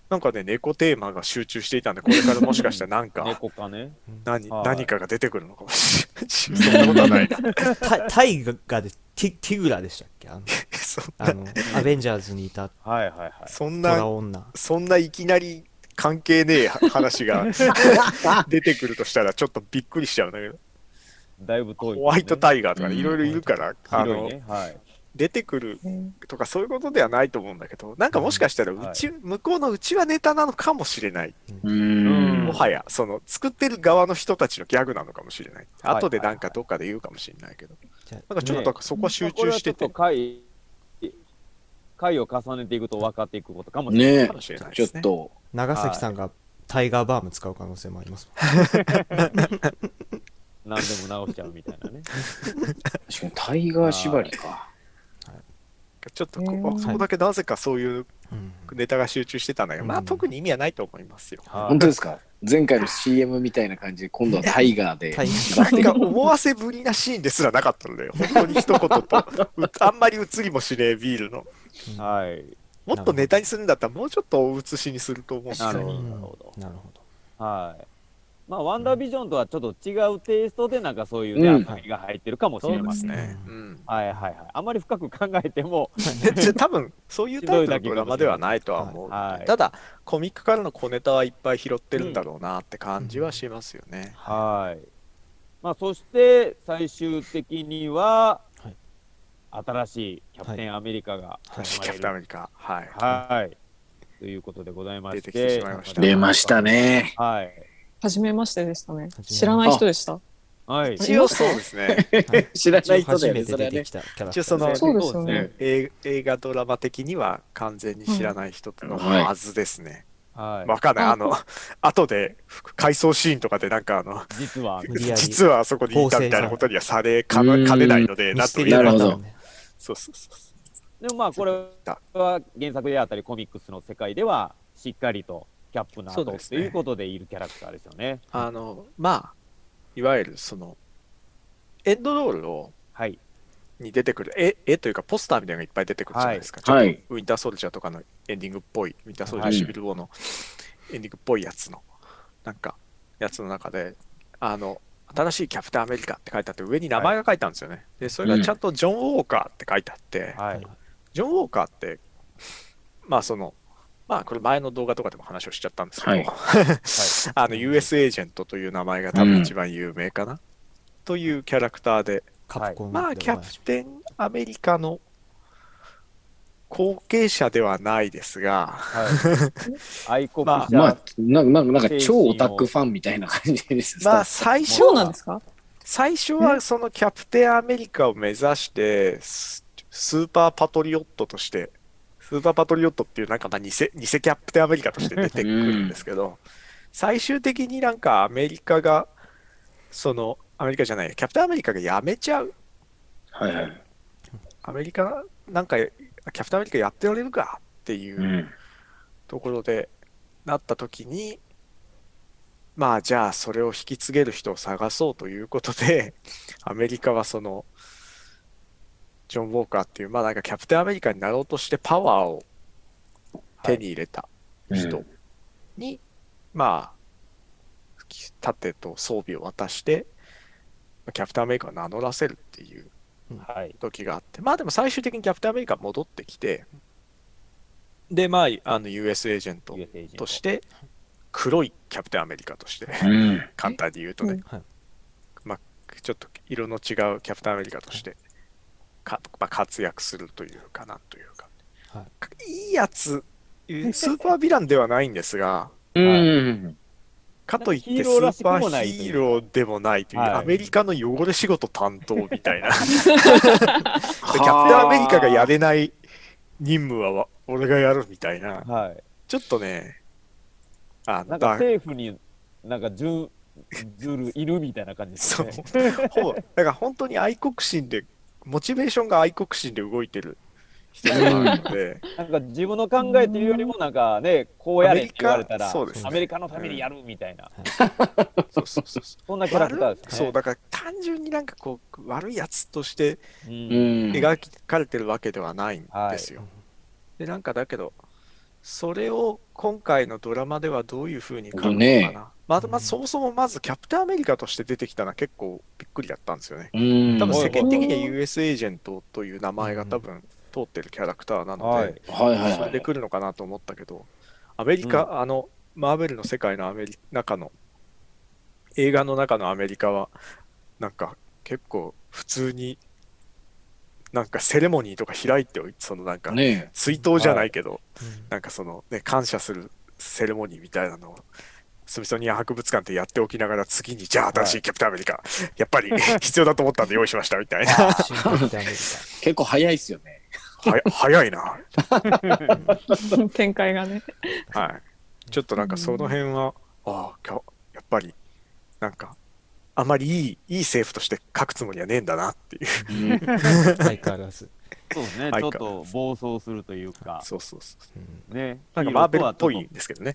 なんかね、猫テーマが集中していたんで、これからもしかしたらなんか、猫かね。何はい何かが出てくるのかもしれない。そんなことはないな。タタイガでティティグラでしたっけ？あのそんあのアベンジャーズにいたはいはいはい。そん虎な、女。そんないきなり関係ねえ話が 出てくるとしたらちょっとびっくりしちゃうんだけど、だいぶ遠い、ホワイトタイガーとかね、うんいろいろいるから、あの、広いね。はい。出てくるとかそういうことではないと思うんだけど、なんかもしかしたらうち、向こうのうちはネタなのかもしれない。うんもはや、その作ってる側の人たちのギャグなのかもしれない。はい後でなんかどっかで言うかもしれないけど、なんかちょっとそこは集中してて、まあこれはちょっと回、回を重ねていくと分かっていくことかもしれない。ねれないちですね。ょっと、長崎さんがタイガーバーム使う可能性もあります 何でも直しちゃうみたいなね。確かにタイガー縛りか。ちょっとこへーこそこだけなぜかそういうネタが集中してたんだけど、まあうん特に意味はないと思いますよ。はい本当ですか？前回の CM みたいな感じで、今度はタイガーでタイなんか思わせぶりなシーンですらなかったので、本当に一言と、うあんまり映りもしねえビールの。はい。もっとネタにするんだったら、もうちょっとお写しにすると思うんですよなるほど、うんなるほど。なるほど。はい。まあ、ワンダービジョンとはちょっと違うテイストで、なんかそういうね、うん遊びが入ってるかもしれません。ね。ううん。はいはいはい。あまり深く考えても、で多分そういうタイプのドラマではないとは思うはいただ、コミックからの小ネタはいっぱい拾ってるんだろうなって感じはしますよね。はい。まあ、そして、最終的には、はい新しいキャプテンアメリカがはいキャプテンアメリカ、はい。はい。ということでございまして。出てきてしまいました出ました。ね。はい。初めましてでしたね。知らない人でした？はい。一応そうですね。知らない人だよね、初めてそれはてきたキャラクター一応そのそうですよねね。映映画ドラマ的には完全に知らない人のはずですね。はい。わかんない。ああの、後で回想シーンとかでなんかあの、実は、無理やり実はあそこにいたみたいなことにはされかうんなかねないので、なんミステと言えないなるほどねそうそうそう。でもまあこれは原作であったりコミックスの世界ではしっかりとキャップの後とそうですねいうことでいるキャラクターですよね。あの、まあ、いわゆるその、エンドロールをはい。に出てくる絵絵というかポスターみたいなのがいっぱい出てくるじゃないですか。ちょっはいとウィンターソルジャーとかのエンディングっぽい、ウィンターソルジャーはいシビルウォーのエンディングっぽいやつの、なんか、やつの中で、あの、新しいキャプテンアメリカって書いてあって、上に名前が書いてあるんですよね。で、それがちゃんとジョン・ウォーカーって書いてあって、はい。ジョン・ウォーカーって、まあその、まあこれ前の動画とかでも話をしちゃったんですけど、はい。あの US エージェントという名前が多分一番有名かな、というキャラクターで、カプコンでまあキャプテンアメリカの後継者ではないですが、はい。愛国者、まあ、なんか、なんか超オタクファンみたいな感じです。まあ最初なんはですか？最初はそのキャプテンアメリカを目指してススーパーパトリオットとしてスーパーパトリオットっていうなんかまあ偽偽キャプテンアメリカとして出てくるんですけど、最終的になんかアメリカがそのアメリカじゃないキャプテンアメリカが辞めちゃう。はいはい。アメリカなんかキャプテンアメリカやってられるかっていううん。ところでなった時にまあじゃあそれを引き継げる人を探そうということでアメリカはそのジョン・ウォーカーっていうまあなんかキャプテンアメリカになろうとしてパワーを手に入れた人に、まあ盾と装備を渡してキャプテンアメリカを名乗らせるっていうはい。時があって、まあでも最終的にキャプテンアメリカ戻ってきて、で、まあ、あの US エージェント US エージェントとして、黒いキャプテンアメリカとして、うん。簡単に言うとね、うんはい。まあ、ちょっと色の違うキャプテンアメリカとして、かまあ、活躍するというかなんというか、、はい。いやつ、スーパーヴィランではないんですが、うん。かといってヒスーパーヒーローでもないという、はい。アメリカの汚れ仕事担当みたいな。で キャプテンアメリカがやれない任務はわ俺がやるみたいな、はい。ちょっとね、あのなんかだ政府になんか準ずるいるみたいな感じですそう。よね。ほぼだから本当に愛国心でモチベーションが愛国心で動いてる人ではあるので。なんか自分の考えっていうよりもなんかねこうやれって言われたらアメリカそうですね。アメリカのためにやるみたいな、そうそうそうそ そんなキャラクターうですね。そうだから単純になんかこう悪いやつとしてううん。ん。描かれてるわけではないんですよ。はい。でなんかだけどそれを今回のドラマではどういうふうに書くのかな、ねまずまずそもそもまずキャプテンアメリカとして出てきたのは結構びっくりだったんですよね。うん。多分世はい間的には US エージェントという名前が多分通ってるキャラクターなので。それで来るのかなと思ったけど、アメリカ、あの、マーベルの世界のアメリ中の、映画の中のアメリカは、なんか結構普通に、なんかセレモニーとか開いておいて、そのなんか、ね追悼じゃないけど、うんなんかそのね、感謝するセレモニーみたいなのを、スミソニアン博物館ってやっておきながら、次に、じゃあ新しいキャプテンアメリカ、やっぱり 必要だと思ったんで用意しましたみたいな。結構早いっすよね。はや早いな。展開がね。はい。ちょっとなんかその辺は、ああ、やっぱり、なんか、あまりいい、いい政府として書くつもりはねえんだなっていう。うん相変わらず。そうですね、はいちょっと暴走するというか、そうそうそうんね、う。なんかマーベルっぽいんですけどね。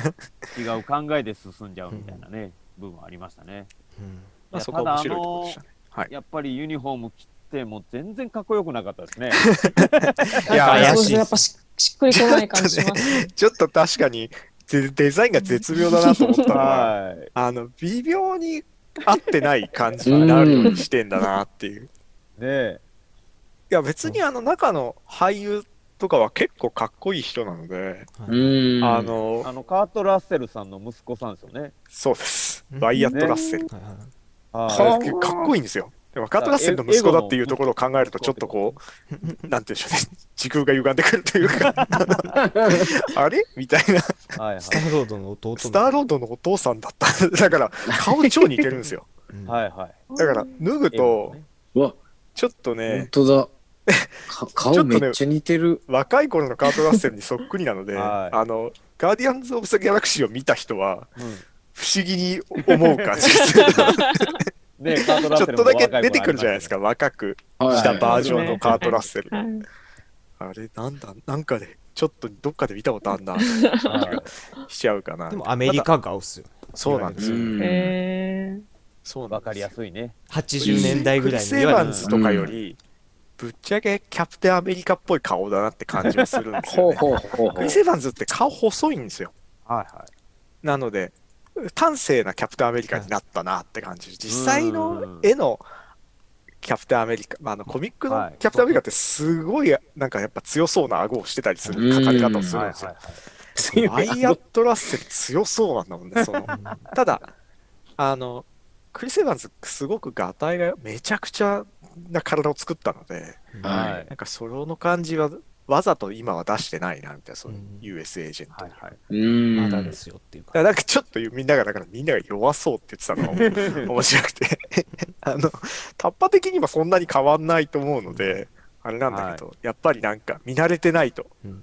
違う考えで進んじゃうみたいなね、部分ありましたね。うんいまあやただそこは面白いところでしたね。はい。やっぱりユニフォーム着ても全然かっこよくなかったですね。いや怪しいやっぱししっくりこない感じしますね。ちょっと確かにデデザインが絶妙だなと思ったのは、はい。あの、微妙に合ってない感じになるようにしてんだなっていう。いねや、別にあの中の俳優とかは結構かっこいい人なので、うん。あ、のあ、のカート・ラッセルさんの息子さんですよね。そうです。うんワイヤット・ラッセル。はいはいはいはかっこいいんですよ。でもカート・ラッセルの息子だっていうところを考えると、ちょっとこう、なんて言うんでしょうね、時空が歪んでくるというか、あれ？みたいな、スターロードの弟スターロードのお父さんだった。だから、顔超似てるんですよ。うん。はいはい。だから、脱ぐと、ちょっと本ね、当だ。か顔めっちゃ似てる。若い頃のカート・ラッセルにそっくりなので、はい。あの、ガーディアンズ・オブ・ザ・ギャラクシーを見た人は、うん。不思議に思う感じです。ねカート・ラッセルちょっとだけ出てくるじゃないですか、若くはいしたバージョンのカート・ラッセル。はいあれ、なんだ、なんかで、ちょっとどっかで見たことあんな、はいしちゃうかな。でもアメリカ顔っすよ。そうなんですよ。うんえそうわかりやすいね。80年代ぐらいにクリス・エヴァンズとかより、ぶっちゃけキャプテンアメリカっぽい顔だなって感じがするんですよ、ほうね。ほうほうほうクリス・エヴァンズって顔細いんですよ。はいはい。なので、端正なキャプテンアメリカになったなって感じ。実際うのん絵のキャプテンアメリカ、まあ、あのコミックのはいキャプテンアメリカってすごいなんかやっぱ強そうな顎をしてたりする描かれ方をするんですよ。ワイヤット・ラッセル強そうなんだもんね。その ただ、あの、クリス・エヴァンズすごくガタイがめちゃくちゃな体を作ったので、はいなんかその感じはわざと今は出してないなみたいな、そのうん US エージェントに。はいはい。うん。まだですよっていうか。なんかちょっとみんなが、だからみんなが弱そうって言ってたのが 面白くて、あの、タッパ的にはそんなに変わんないと思うので、あれなんだけど、やっぱりなんか見慣れてないと、うん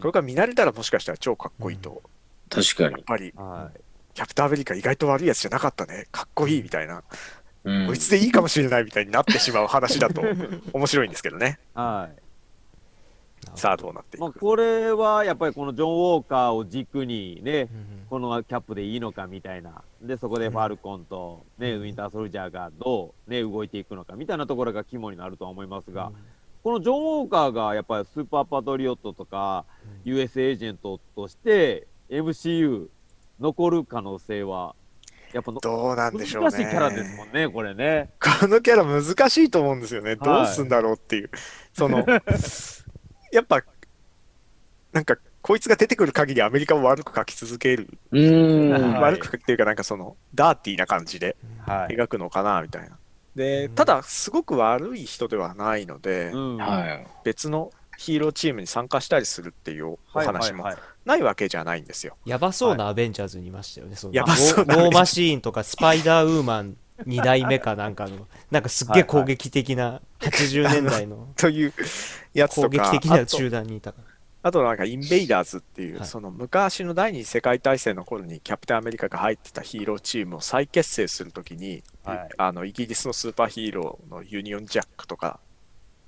これから見慣れたらもしかしたら超かっこいいと、確かに。やっぱりはい。キャプテンアメリカ意外と悪いやつじゃなかったね、かっこいいみたいな、うんこいつでいいかもしれないみたいになってしまう話だと面白いんですけどね。はい。さあどうなっていまあ、くこれはやっぱりこのジョン・ウォーカーを軸にね、うんこのキャップでいいのかみたいな。で、そこでファルコンと、ね、ウィンター・ソルジャーがどう、ね、動いていくのかみたいなところが肝になるとは思いますが、このジョン・ウォーカーがやっぱりスーパーパトリオットとか、US エージェントとして MCU 残る可能性は、やっぱのどうなんでしょうね。難しいキャラですもんね、これね。このキャラ難しいと思うんですよね。どうすんだろうっていう。その、やっぱ、なんか、こいつが出てくる限りアメリカを悪く描き続ける。うん。はい悪くっていうか、なんかその、ダーティーな感じではい。描くのかな、みたいな。で、ただ、すごく悪い人ではないので、うんはい。別のヒーローチームに参加したりするっていうお話もはいはいないわけじゃないんですよ。やばそうなアベンジャーズにいましたよね。そのやばそうなーマシーンとか スパイダーウーマン2代目かなんかの、なんかすっげえ攻撃的な80年代の というやつ攻撃とか、的なあと集団にいたから。あとなんかインベイダーズっていう、はいその昔の第二次世界大戦の頃にキャプテンアメリカが入ってたヒーローチームを再結成するときに、はいあのイギリスのスーパーヒーローのユニオンジャックとか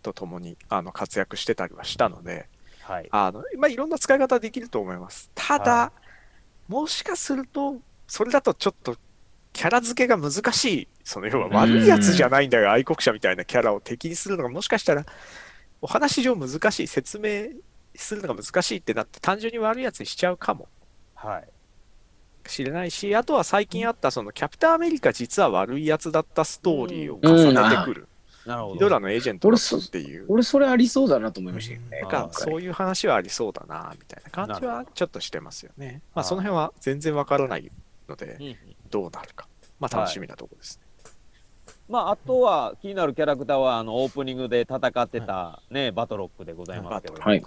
と共にあの活躍してたりはしたので、はい。あのまあ、いろんな使い方できると思います。ただ、はもしかすると、それだとちょっとキャラ付けが難しい、その要は悪いやつじゃないんだが愛国者みたいなキャラを敵にするのがもしかしたらお話上難しい、説明するのが難しいってなって単純に悪いやつにしちゃうかもはい。しれないし、あとは最近あったそのキャプテンアメリカ実は悪いやつだったストーリーを重ねてくる。なるほど。ヒドラのエージェントだっていう。俺それありそうだなと思いましたけどね。そういう話はありそうだな、みたいな感じはちょっとしてますよね。まあ、はいその辺は全然わからないのでどうなるか。まあ、楽しみなところですね。まあ、あとは気になるキャラクターは、あの、オープニングで戦ってたね、バトロックでございますけど。はい。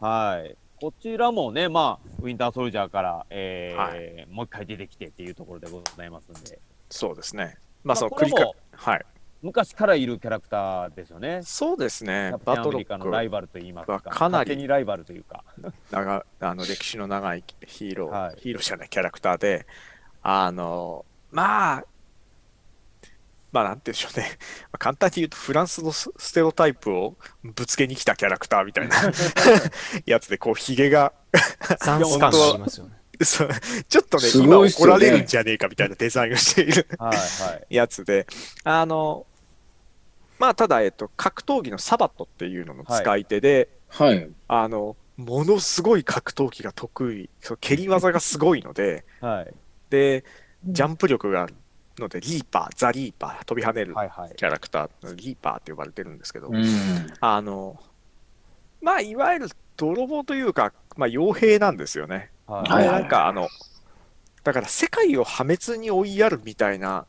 はい。こちらもね、まあ、ウィンターソルジャーから、えーもう一回出てきてっていうところでございますんで、そうですね。まあまあ、その繰り返これもはい。昔からいるキャラクターですよね。そうですキねバトロアメリカのライックバルといいますはか、かなりにライバルというか。長 あの歴史の長いヒーロー、はいヒーローじゃないキャラクターで、あの、まあ、まあなんて言うんでしょうね。まあ簡単に言うとフランスのスステレオタイプをぶつけに来たキャラクターみたいな やつで、こう、ヒゲが ザンス感がありますよね。そうちょっとね、す今怒られるんじゃねえかみたいなデザインをしているはいはい。やつで、あの、まあ、ただ、えっと、格闘技のサバットっていうのの使い手で、はい。あの、ものすごい格闘技が得意、その蹴り技がすごいので、はい。で、ジャンプ力があるので、リーパー、ザ・リーパー、飛び跳ねるはいはい。キャラクター、リーパーって呼ばれてるんですけど、うん。あの、まあ、いわゆる泥棒というか、まあ、傭兵なんですよね。はいなんかあの、だから世界を破滅に追いやるみたいな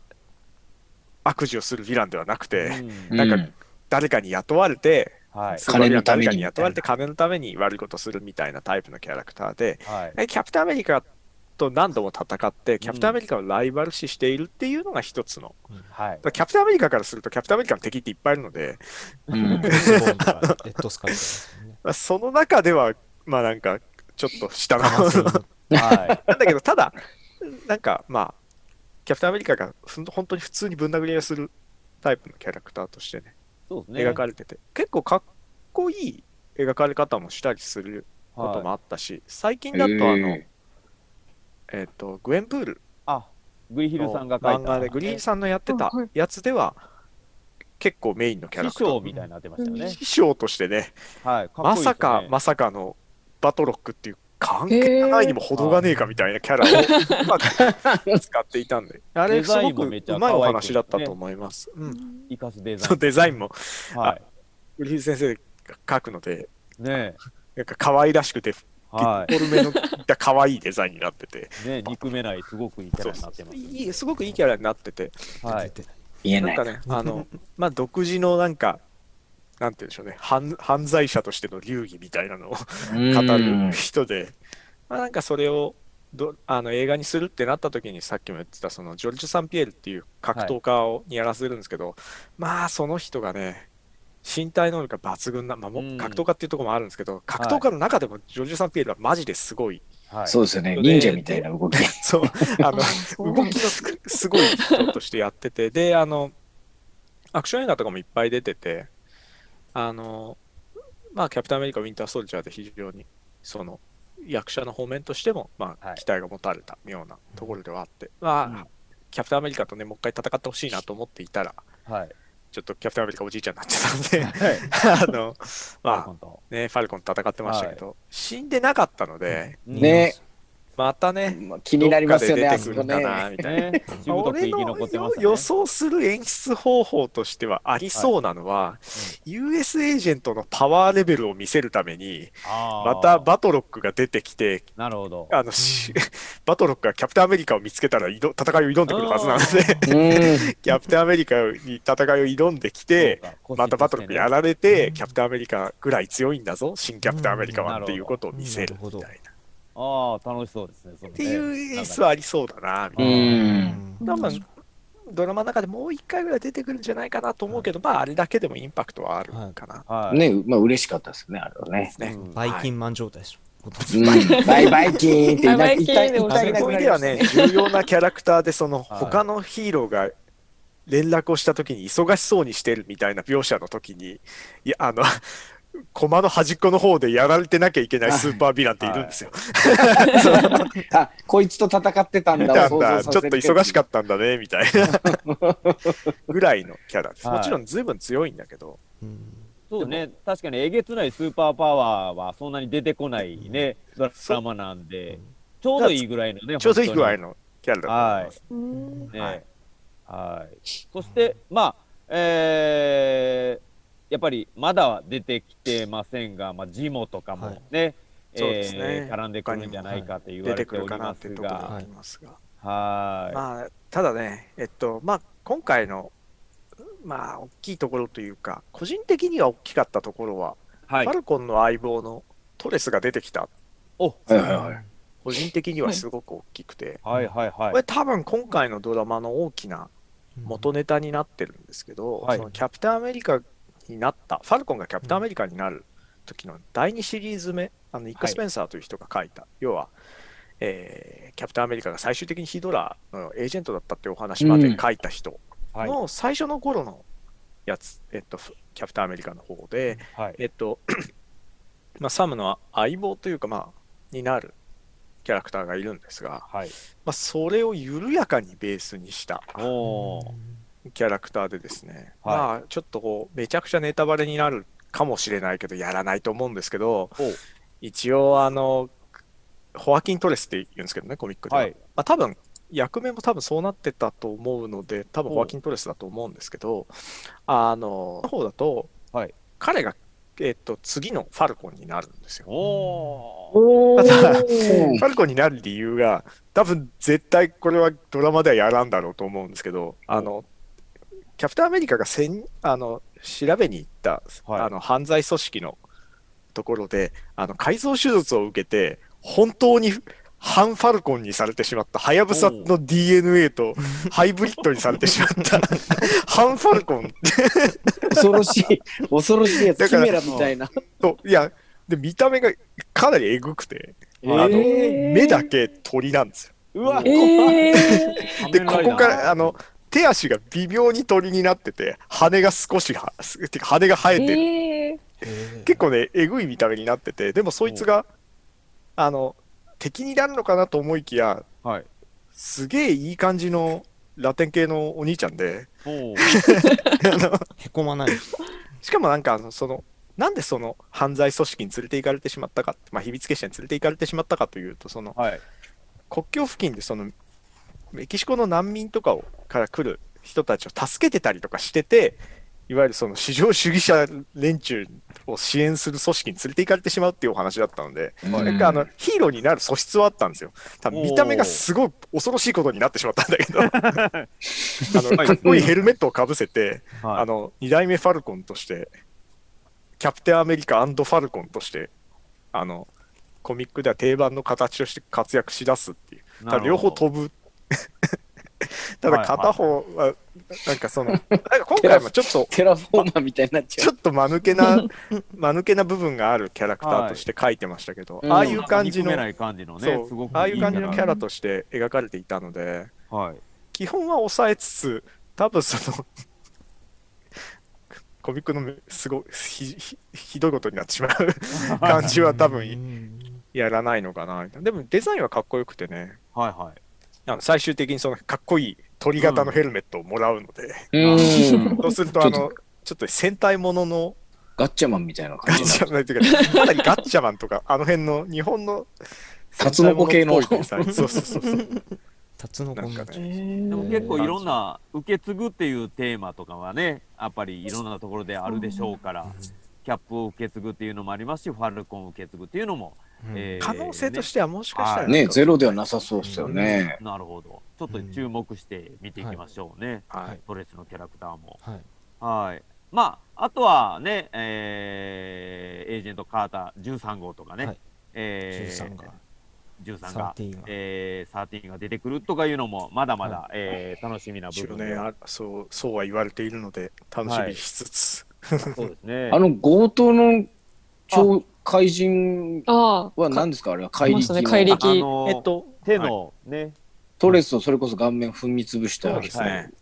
悪事をするヴィランではなくて、うんなんかうん誰かに雇われて、はい。金のために誰かに雇われて金のために悪いことするみたいなタイプのキャラクターで、はい。えキャプテンアメリカと何度も戦って、キャプテンアメリカをライバル視しているっていうのが一つの。はいだか。らキャプテンアメリカからすると、キャプテンアメリカの敵っていっぱいいるので、うん その中では、まあなんか、ちょっと下のはい。なんだけど、ただ、なんかまあ、キャプテンアメリカが本当に普通にぶん殴り合いをするタイプのキャラクターとしてね、そうですね。描かれてて、結構かっこいい描かれ方もしたりすることもはいあったし、最近だとあの、えっ、と、グエンプールあ、グリヒルのさんが書いた。漫画で、グリーンさんのやってたやつでは、結構メインのキャラ師クター。匠みたいになってましたよね。師匠としてね、はい。かっこいいまですよねさか、まさかのバトロックっていう関係がないにも程がねえかみたいなキャラをうまく使っていたんで、あれデザイすごくうンもめっちゃまいお話だったと思います。うん。生かすデザイそう、ン。デザインも、はグリフィス先生が書くので、い。ねなんか可愛らしくて、はデフォルメの可愛いデザインになってて、い。ね憎めない、すごくいいキャラになってます。いいすごくいいキャラになってて、はい。言えない。なんかね、あの、まあ、独自のなんか、なんて言うんでしょうね、犯犯罪者としての流儀みたいなのを語る人で、まあ、なんかそれをどあの映画にするってなった時にさっきも言ってたそのジョルジュ・サンピエールっていう格闘家を、にやらせるんですけど。まあその人がね身体能力が抜群な、まあ、もうん。格闘家っていうところもあるんですけど、格闘家の中でもジョルジュ・サンピエールはマジですごい、はい。そうですよね。忍者みたいな動き。そう。あの 動きのすすごい人としてやってて、で、あの、アクション映画とかもいっぱい出てて、あの、まあ、キャプテンアメリカ、ウィンター・ソルジャーで非常に、その、役者の方面としても、まあ、はい。期待が持たれたようなところではあって、まあ、うん。キャプテンアメリカとね、もう一回戦ってほしいなと思っていたら、はい。ちょっとキャプテンアメリカおじいちゃんになっちゃったんで、はい。あの、まあね、ファルコンと戦ってましたけど、死んでなかったので、ねまたね、まあ気になりますよね、あそこかで出てくるかな、ね。みたいな。ね。しぶとく俺の。予想する演出方法としてはありそうなのは、US エージェントのパワーレベルを見せるために、またバトロックが出てきて、なるほど。あの、し バトロックがキャプテンアメリカを見つけたら挑戦いを挑んでくるはずなので、うん。キャプテンアメリカに戦いを挑んできて、またバトロックやられて、キャプテンアメリカぐらい強いんだぞ、新キャプテンアメリカはっていうことを見せるみたいな。ああ、楽しそうですね。そのねっていう演出はありそうだな、みたいなうん。多分ドラマの中でもう一回ぐらい出てくるんじゃないかなと思うけど、まああれだけでもインパクトはあるかな。はい。ね、まあ嬉しかったですね、あれはね。ねうんバイキンマン状態でしょ。うんバイバイキーンって言いなバイバイキーンで言いたいもそういう意味なくなりましたではね、重要なキャラクターで、そのはい他のヒーローが連絡をしたときに忙しそうにしてるみたいな描写のときに、いや、あの、コマの端っこの方でやられてなきゃいけないスーパーヴィランっているんですよ。あ、こいつと戦ってたんだ。ちょっと忙しかっったんだね、みたいな。ぐらいのキャラです。はい。もちろん随分強いんだけど、うん。そうね、確かにえげつないスーパーパワーはそんなに出てこないね、ドラマなんで、ちょうどいいぐらいのね、ちょうどいいぐらいの。のキャラだと思います。うん。ね、はい。はい。そして、まあ、えーやっぱりまだ出てきてませんが、まあ、ジモとかもはいね、そうですねえー絡んでくるんじゃないかって言わ出てれておりくるかなますっていうところでが、ありますが。はい。まあ、ただね、えっと、まあ、今回の、まあ、大きいところというか、個人的には大きかったところは、はいファ。ルコンの相棒のトレスが出てきた、おはいはいはい。個人的にはすごく大きくて、はいはいはいこれ。多分今回のドラマの大きな元ネタになってるんですけど、はいそのキャプテンアメリカになった、ファルコンがキャプテンアメリカになる時の第2シリーズ目、あのニック・スペンサーという人が書いた、要は、えーキャプテンアメリカが最終的にヒドラーのエージェントだったっていうお話まで書いた人はい。の最初の頃のやつ、えっと、フキャプテンアメリカの方で、はい。えっと、まあ、サムの相棒というか、まあ、になるキャラクターがいるんですが、はい。まあ、それを緩やかにベースにしたおー。キャラクターでですね、はいまあ、ちょっとこう、めちゃくちゃネタバレになるかもしれないけど、やらないと思うんですけど、お一応、あの、ホアキン・トレスって言うんですけどね、コミックでは。はい。まあ、多分役名も多分そうなってたと思うので、多分ホアキン・トレスだと思うんですけど、あの、の方だと、はい彼が、えっと、次のファルコンになるんですよ。おー。おただーファルコンになる理由が、多分絶対これはドラマではやらんだろうと思うんですけど、あの、キャプテンアメリカがせんあの調べに行った、はい。あの犯罪組織のところで、あの改造手術を受けて、本当に反ファルコンにされてしまった、ハヤブサの DNA とハイブリッドにされてしまった、反ファルコン。恐ろしい、恐ろしいやつ、だからキメラみたいな。と、いや、で見た目がかなりえぐくて、あのえ目だけ鳥なんですよ。うわ、えー、で、ここから、ああの、手足が微妙に鳥になってて、羽が少しは、すてか羽が生えてる。えー、えー結構ね、えぐい見た目になってて、でもそいつが、あの、敵になるのかなと思いきや、はい。すげえいい感じのラテン系のお兄ちゃんで、へこまない。しかもなんか、その、なんでその犯罪組織に連れて行かれてしまったか、まあ、秘密結社に連れて行かれてしまったかというと、その、はい。国境付近でそのメキシコの難民とかをから来る人たちを助けてたりとかしてて、いわゆるその市場主義者連中を支援する組織に連れて行かれてしまうっていうお話だったので、うんなんかあのヒーローになる素質はあったんですよ。多分見た目がすごい恐ろしいことになってしまったんだけど、あのかっこいいヘルメットをかぶせて、はいあの2代目ファルコンとして、キャプテンアメリカファルコンとして、あのコミックでは定番の形として活躍しだすっていう。両方飛ぶ。ただ片方は、なんかその、なんか今回もちょっと、テラフォーマーみたいになっちゃちょっと間抜けな、間抜けな部分があるキャラクターとして書いてましたけど、うんああいう感じの、感じのね、そうすごくああいう感じのキャラとして描かれていたので、はい。基本は抑えつつ、多分その、コミックのすごいひひひどいことになってしまう感じは多う分んやらないのかな。でもデザインはかっこよくてね、はいはい。最終的にそのかっこいい鳥型のヘルメットをもらうので、う。うん。そうすると、あの、ちょっと。戦隊もののガッチャマンみたいなガ感じになッチャマンというか、かなりガッチャマンとか、あの辺の日本のタツノコ系のそうそうそうそう。タツノコになっちゃうでも結構いろんな受け継ぐっていうテーマとかはね、やっぱりいろんなところであるでしょうから、キャップを受け継ぐっていうのもありますし、ファルコンを受け継ぐっていうのも、うん。えー可能性としてはもしかしたら、ね、ゼロではなさそうですよね。なるほど。ちょっと注目して見ていきましょうね。はい。トレスのキャラクターも。はい。はい。まあ、あとはね、えーエージェント・カーター13号とかね、はい。えー13が。13が、13が。えー、13が出てくるとかいうのも、まだまだ、はえー楽しみな部分では。あそうそうは言われているので楽しみにしつつ、そうですね。あの強盗の超怪人あは何ですか？あれは怪力の怪力。あのえっと手のね、トレスをそれこそ顔面踏み潰したそうですね、はい。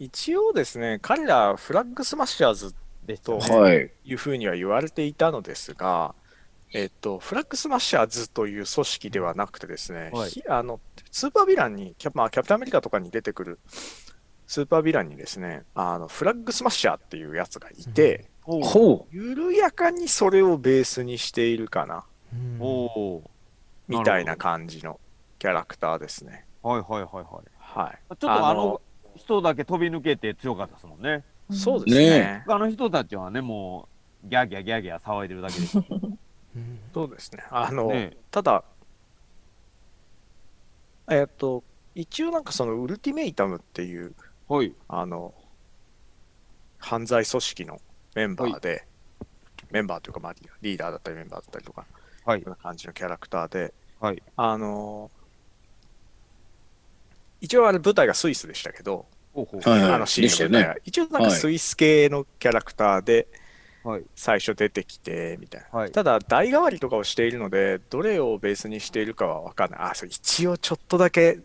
一応ですね彼らフラッグスマッシャーズでしたね。はい。いうふうには言われていたのですが、えっと、フラッグスマッシャーズという組織ではなくてですね、はい。ひあのスーパーヴィランにキャ,、まあ、キャプテンアメリカとかに出てくるスーパーヴィランにですねあのフラッグスマッシャーっていうやつがいて、ほう。ほ緩やかにそれをベースにしているかな。みたいな感じのキャラクターですね。はいはいはいはい。はい、ちょっとあの人だけ飛び抜けて強かったですもんね。そうですね。ね他の人たちはね、もう、ギャーギャーギャーギャー騒いでるだけです。うん。そうですね。あの、ねただ、えっと、一応なんかそのウルティメイタムっていう、はい。あの、犯罪組織のメンバーで、メンバーというか、まあ、リーダーだったりメンバーだったりとか、はいような感じのキャラクターで、はいあの、一応あれ舞台がスイスでしたけど、あのシーンの舞台が、一応なんかスイス系のキャラクターではい。最初出てきて、みたいな。はい。ただ、代替わりとかをしているので、どれをベースにしているかは分かんない。あ、そう一応ちょっとだけ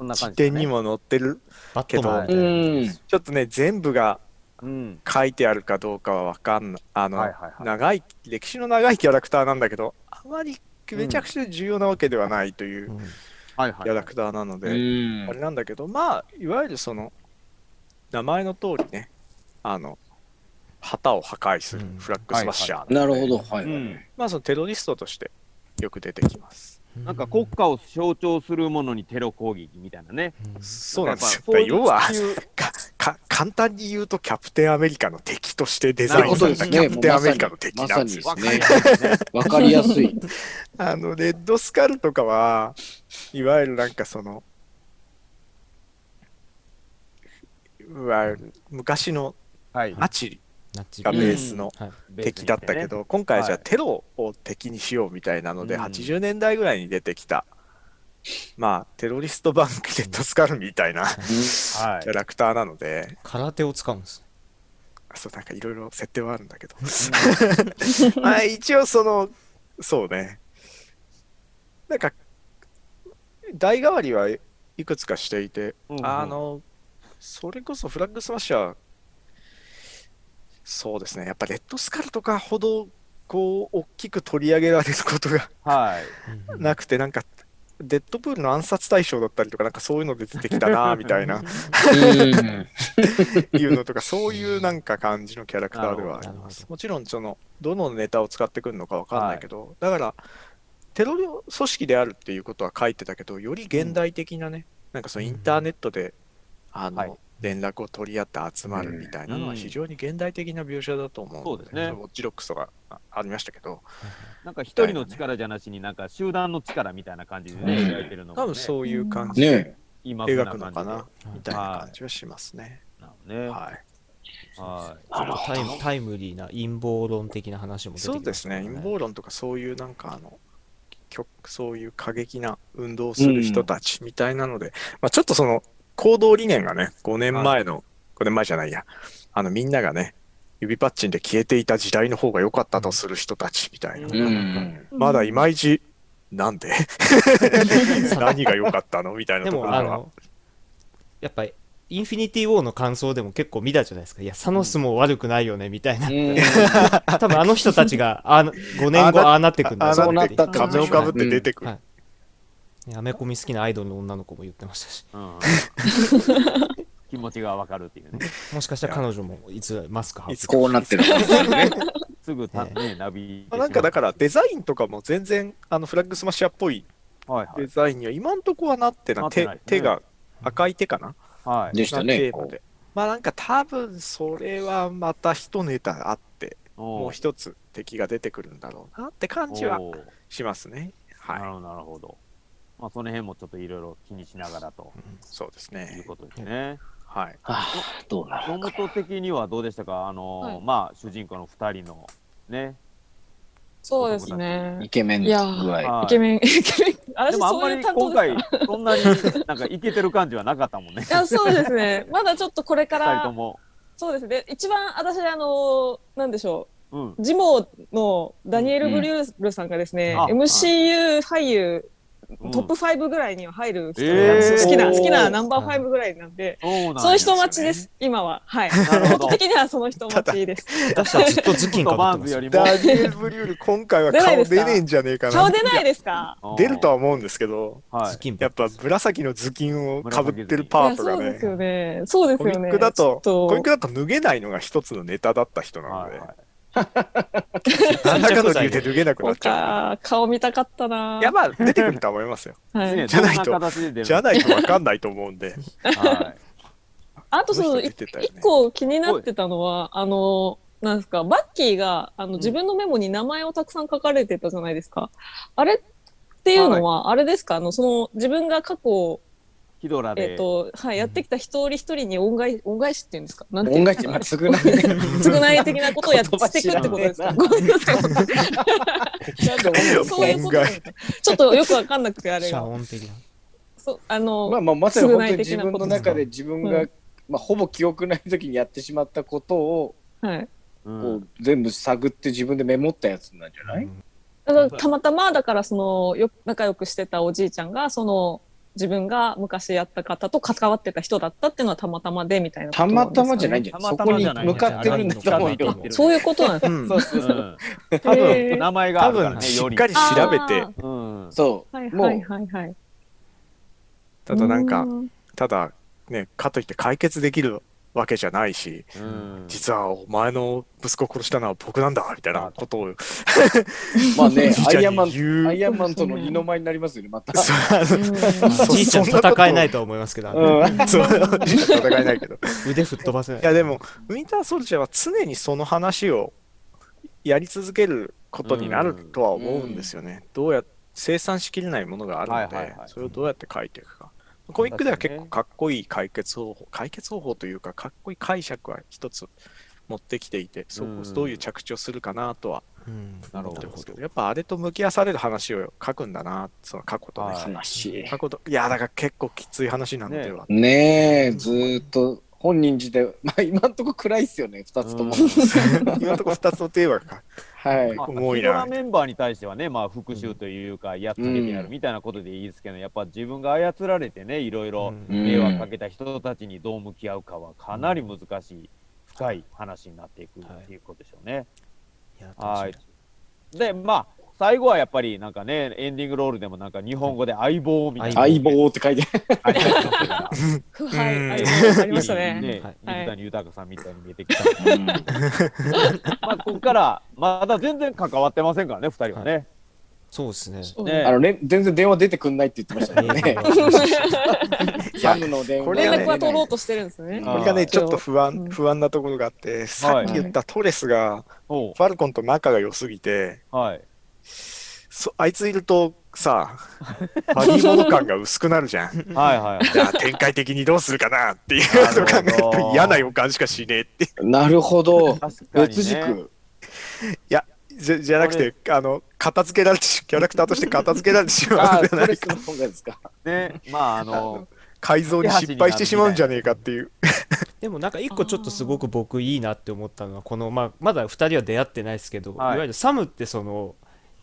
こんな辞感じね。典にも載ってる。バットマンみたういな。んちょっとね、全部がうん。書いてあるかどうかは分かんない。あの、はいはいはい。長い、歴史の長いキャラクターなんだけど、あまりめちゃくちゃ重要なわけではないという。キャラクターなのうで、んあれなんだけど、まあ、いわゆるその、名前の通りね、あの、旗を破壊するうんフラッグスマッシャーなるのでほどはいはいうん。まあ、そのテロリストとしてよく出てきます。なんか国家を象徴するものにテロ攻撃みたいなね。うんそうなんですよ。やっぱ要は簡単に言うとキャプテンアメリカの敵としてデザインされたねャプテンアメリカの敵まさになんですよ。わかりやすいですね。わかりやすいあの、レッドスカルとかは、いわゆるなんかその、いわゆる昔のはい。アチリナッチがベースのはい。敵だったけど、今回はじゃあはい。テロを敵にしようみたいなので、うん。80年代ぐらいに出てきた、まあ、テロリストバンクレッドスカルみたいなキはい。ャ。ラクターなので、空手を使うんです。ね。そうなんかいろいろ設定はあるんだけど、まあ一応その、そうね、なんか、代替わりはいくつかしていて、うんうん。あの、それこそフラッグスマッシャー、そうですね、やっぱレッドスカルとかほど、こう、大きく取り上げられることがはい。うん。なくて、なんか、デッドプールの暗殺対象だったりとか、なんかそういうので出てきたな、みたいな、うん。いうのとか、そういうなんか感じのキャラクターではあります。もちろん、その、どのネタを使ってくるのかわかんないけど、だから、テロ組織であるっていうことは書いてたけど、より現代的なね、なんかそのインターネットで、あの、はい連絡を取り合って集まるみたいなのはうん非常に現代的な描写だと思うのそうですねウォッチロックスとかあありましたけど、なんか一人の力じゃなしになんか集団の力みたいな感じでね、うん描いてるのも、ね、多分そういう感じでね今描くのか風なみたいな感じはしますね。じで。なるほどね。はい。はい。タイムタイムリーな陰謀論的な話も出てきそうまですね、陰謀論とかそういうなんかあの、極そういう過激な運動をする人たちみたいなので、まあ、ちょっとその行動理念がね、5年前の、5年前じゃないや、あのみんながね、指パッチンで消えていた時代の方が良かったとする人たちみたいな、うん。まだいまいち、なんで？何が良かったの？みたいなでところは。もあのやっぱりインフィニティ・ウォーの感想でも結構見たじゃないですか。いやサノスも悪くないよねみたいな。うん。多分あの人たちがあ5年後ああなってくんだそうなった。って仮面をかぶって出てくる。はいアメコミ好きなアイドルの女の子も言ってましたし。うん。気持ちがわかるっていうね。もしかしたら彼女もいつマスク外すいつこうなってるか。もしれないねすぐた、ねね、ナビ。まあなんかだからデザインとかも全然あのフラッグスマッシャーっぽい。デザインには今んとこはなってな。手なってない。ですね手が赤い手かな。はい。でしたなねまあなんか多分それはまた一ネタあってもう一つ敵が出てくるんだろうなって感じはしますね。はなるほど、なるほど。まあ、その辺もちょっといろいろ気にしながらといそうですいうねことですね。はいはあどうなる野本的にはどうでしたか？あの、はいまあ、主人公の二人のね、そうですねイ。ケメン具合。はいイケメン、イケメン。私でもあんまそういうり今担当ですか？回、そんなになんかイケてる感じはなかったもんね。いや、そうですね。まだちょっとこれか二人とら、も。そうですね。一番私、あの、なんでしょうん。う。ジモのダニエル・ブリュールさんがですね、うんあ MCU 俳優うんトップ5ぐらいには入る人なんえーですよ好きな、好きなナンバー5ぐらいなんで、そういう人待ちです、今は。はい。なるほど本的にはその人待ちです。私はずっとズキンかぶバってますよーンズよりも。ダニエル・ブリュール、今回は出ないですか？顔出ねえんじゃねえかな。顔出ないですか？出るとは思うんですけど、はいズ。キンやっぱ紫の頭巾をかぶってるパートがねそうです、よね。そうですよね。コミックだと、っコミックだと脱げないのが一つのネタだった人なのではい、はい何らかの理由で脱げなくなっちゃか、顔見たかったな。う。いや、まあ、出てくるとは思いますよ。はいね、じゃないとじゃないと分かんないと思うんで。はい。あとその、一個気になってたのは、あの、なんですか、バッキーが、あの、自分のメモに名前をたくさん書かれてたじゃないですか。あれっていうのは、あれですか？あの、その、自分が過去、ヒドラで。えっ、と、はい、やってきた一人一人に恩返恩返しっていうんですか？なんていうんですか？恩返し、まあ、償いね。償い的なことをやっ言葉していくってことですか？知ごめんなさい。そういうことちょっとよくわかんなくて、あれあの、まあまあ、まさに本当に償い的自分なことの中で自分が、まあ、ほぼ記憶ない時にやってしまったことを、はい。うんこう全部探って自分でメモったやつなんじゃない、だからたまたまだからそのよ仲良くしてたおじいちゃんがその自分が昔やった方と関わってた人だったっていうのはたまたまでみたいなことたまたまじゃないんでじゃないそこに向かってるんだと思うよ。うんそういうことなんですうんそうそうそう。うん多分、名前があ多るからね、分、しより。っかり調べてあ、うん。そう。もう、はいはいはいはいただなんかう、んただ、ね、かといって解決できるわけじゃないし、うん実はお前の息子を殺したのは僕なんだ、みたいなことを、まあね、アイアンマン、言うアイアンマンとの二の舞になりますよね、また。そううんそうじいちゃんそんなこと戦えないとは思いますけど、うん。そう戦えないけど。腕吹っ飛ばせないいやでも、ウィンターソルジャーは常にその話をやり続けることになるとは思うんですよね。どうや生産しきれないものがあるので、はいはいはいそれをどうやって書いていくか。コミックでは結構かっこいい解決方法、解決方法というか、かっこいい解釈は一つ持ってきていて、そこうんどういう着地をするかなとはうんなるほど思ってますけど、やっぱあれと向き合わされる話を書くんだな、その過去とね。はい話。過去と、いや、だから結構きつい話なのでは。ねえ、ずーっと本人自体、まあ今んとこ暗いっすよね、二つとも。今のところ2つのテーマがはい。まあ、重メンバーに対してはね、まあ、復讐というか、やっつけてやるみたいなことでいいですけど、やっぱ自分が操られてね、いろいろうん。迷惑かけた人たちにどう向き合うかは、かなり難しい、深い話になっていくっていうことでしょうね。い。やはい。で、まあ、最後はやっぱりなんかね、エンディングロールでもなんか日本語で相棒みたいな。相棒って書いてありましたね。ねはい水谷豊さんみたいに見えてきた。まあ、ここから、まだ全然関わってませんからね、二人はね。そうですねねあのね、全然電話出てくんないって言ってましたね。サムの電話。連これがね絡は取ろうとしてるんですね。あこれがね、ちょっと不安、うん不安なところがあって、さっき言ったトレスが、ファルコンと仲が良すぎて、はい。そあいついるとさ、バディモード感が薄くなるじゃん。はいはい。じゃあ展開的にどうするかなっていうのを考えると嫌な予感しかしねえって。なるほど。確かに、ね。別軸。じゃじゃなくて、あの、片付けられてし、キャラクターとして片付けられてしまああ、うんじゃないですか。ね、まあ、あの、改造に失敗してしまうんじゃねえかっていう。でもなんか一個ちょっとすごく僕いいなって思ったのはこの、まあ、まだ2人は出会ってないですけど、はいい、わゆるサムってその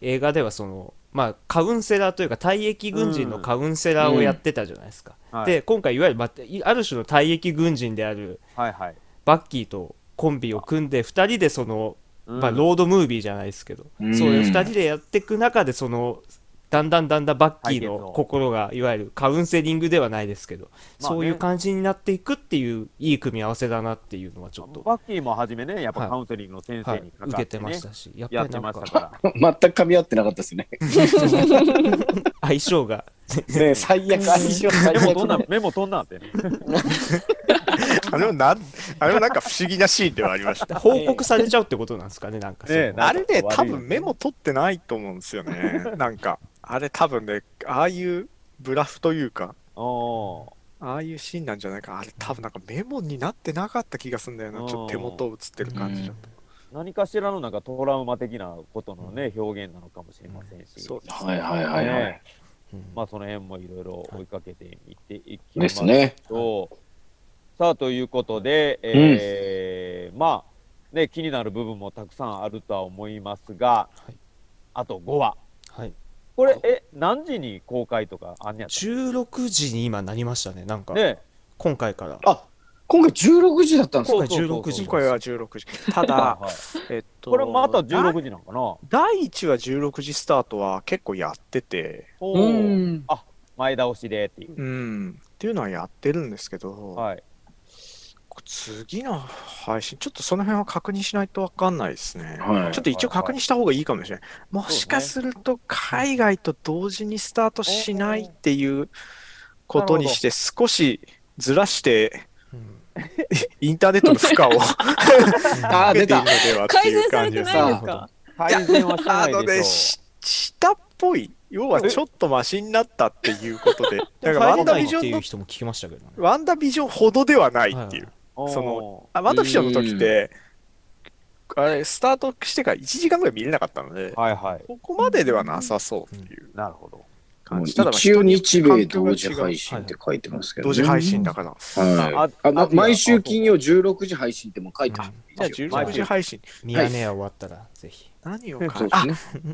映画ではその、まあ、カウンセラーというか退役軍人のカウンセラーをやってたじゃないですか、はい。で今回いわゆる、まあ、る種の退役軍人であるはいはい。バッキーとコンビを組んで2人でその、うん。まあ、ロードムービーじゃないですけど、うん。そういう2人でやっていく中でそのだんだんだんだんバッキーの心がいわゆるカウンセリングではないですけど、まあね。そういう感じになっていくっていういい組み合わせだなっていうのはちょっと、バッキーもはじめね、やっぱはいカウンセリングの先はい生にかかって、ね。受けてましたしやっぱりなんかました。から。全く噛み合ってなかったですね。相性がね 最悪、相性最メモ飛んだ悪。、メモ飛んだってね。あれはなん、あれはなんか不思議なシーンではありました。報告されちゃうってことなんですかねなんかそのねえあれね、多分メモ取ってないと思うんですよね。なんか、あれ多分ね、ああいうブラフというか、ああいうシーンなんじゃないか。あれ多分なんかメモになってなかった気がするんだよな。ちょっと手元を映ってる感じだと。何かしらのなんかトラウマ的なことのね、表現なのかもしれませんし、そうですはいはいはいはい。まあその辺もいろいろ追いかけていっていきでますすね。と、さあということで、えーまあね気になる部分もたくさんあるとは思いますが、はい。あと5話。はい。これえ何時に公開とかあんねやっ16時に今なりましたねなんか。たね。今回から。あ、今回16時だったんですか？今回16時。今回は16時。ただ、はいはい。えっと、これまた16時なんかな？第1話16時スタートは結構やってて、うおー。ん。前倒しでっていう。うん、っていうのはやってるんですけど、はい。次の配信、ちょっとその辺は確認しないとわかんないですね。はい。ちょっと一応確認した方がいいかもしれない。もしかすると海外と同時にスタートしないっていうことにして少しずらしてうんインターネットの負荷をあー、出かけているのた。改いう善されて感じですないですか改善はしてなあのね、いでしししたっぽい。要はちょっとマシになったっていうことで。だからワンダビジョンの、いう人も聞きましたけどねワンダービジョンほどではないっていう。ょ。そのおあワンダービジョンの時って、あれ、スタートしてから1時間ぐらい見れなかったのでー、はいはい。ここまでではなさそうっていうなるほど。感じ。ただまあ一応日米同時配信って書いてますけど、同時配信だから。はい。あま毎週金曜16時配信ってもう書いてある。じゃあ一応16時配信。ミヤネ屋終わったらぜひ何をかあ。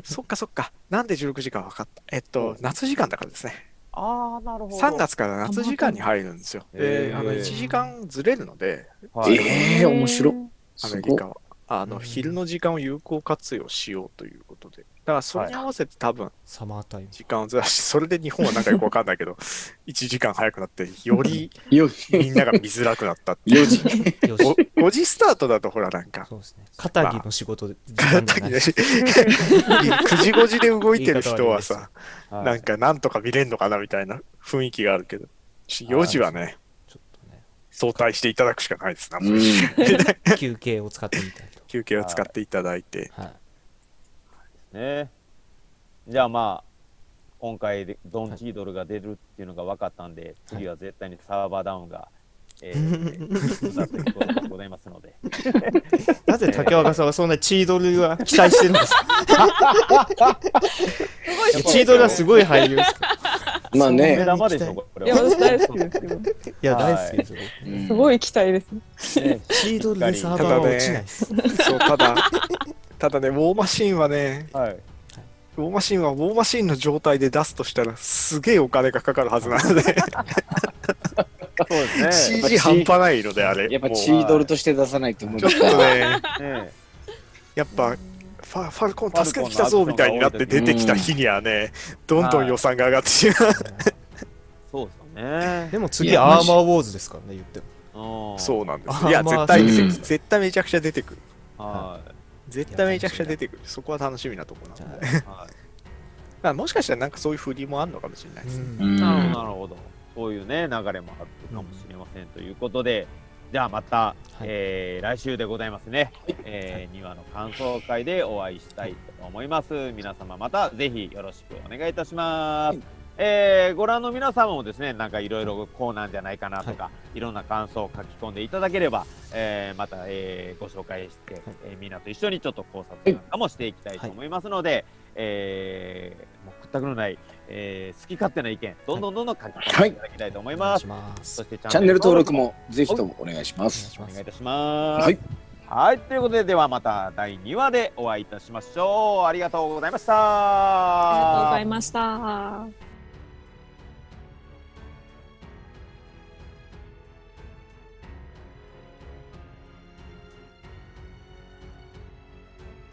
そっかそっか。なんで16時間分かった？えっと、夏時間だからですね。ああ、なるほど。3月から夏時間に入るんですよ。で、あの1時間ずれるので、はい。ええ面白い。アすごいメリカは。あの、うん昼の時間を有効活用しようということで。だからそれに合わせて多分サマータイム。時間をずらして、それで日本はなんかよくわかんないけど、1時間早くなって、より よみんなが見づらくなったっていう。4時。よし。5時スタートだとほらなんか、そうですね。肩着の仕事で時間がない。9時5時で動いてる人はさ、はい。なんかなんとか見れんのかなみたいな雰囲気があるけど、4時はね、ちょっとね。相対していただくしかないですな、うん。休憩を使ってみたりと。休憩を使っていただいて、はいね。じゃあまあ、今回でドンチードルが出るっていうのが分かったんで、次は絶対にサーバーダウンが、えー、だということでございますので。なぜ竹若さんはそんなチードルは期待してるんですか？チードルはすごい俳優です まあね。玉でしょ、これいや、は。私大好きですけど。いや大好きですようんすごい期待ですね。ねチードルでサーバーは落ちないですそう、ただ、ただね、ウォーマシーンはね、はい。ウォーマシーンはウォーマシーンの状態で出すとしたら、すげえお金がかかるはずなので、そうですね。CG 半端ないので、あれ。やっぱチードルとして出さないと思うちょっとね、ねやっぱ、ファファルコン助けてきたぞみたいになって出てきた日にはね、どんどん予算が上がってしまう。そうですよね。でも次アーマーウォーズですからね言ってもうんそうなんです。あいや、まあ絶対、うん絶対めちゃくちゃ出てくる。はい。絶対めちゃくちゃ出てくる。そこは楽しみなところなので。はいまあもしかしたらなんかそういう振りもあるのかもしれないですね。なるほど、なるほど。そういうね、流れもあるかもしれませんということで、じゃあまた、えー来週でございますね。え2話の感想会でお会いしたいと思います。皆様またぜひよろしくお願いいたします。えーご覧の皆様もですね、なんかいろいろこうなんじゃないかなとか、い、ろんな感想を書き込んでいただければ、えーまた、えーご紹介して、えーみんなと一緒にちょっと考察なんかもしていきたいと思いますので、えーもう屈託のない、えー好き勝手な意見、どんどんどんどん書き込んでいただきたいと思います。お願いしますそしてチチャンネル登録もぜひともお願いします。お願いしますお願いいたします。はい。はい、ということで、ではまた第2話でお会いいたしましょう。ありがとうございました。ありがとうございました。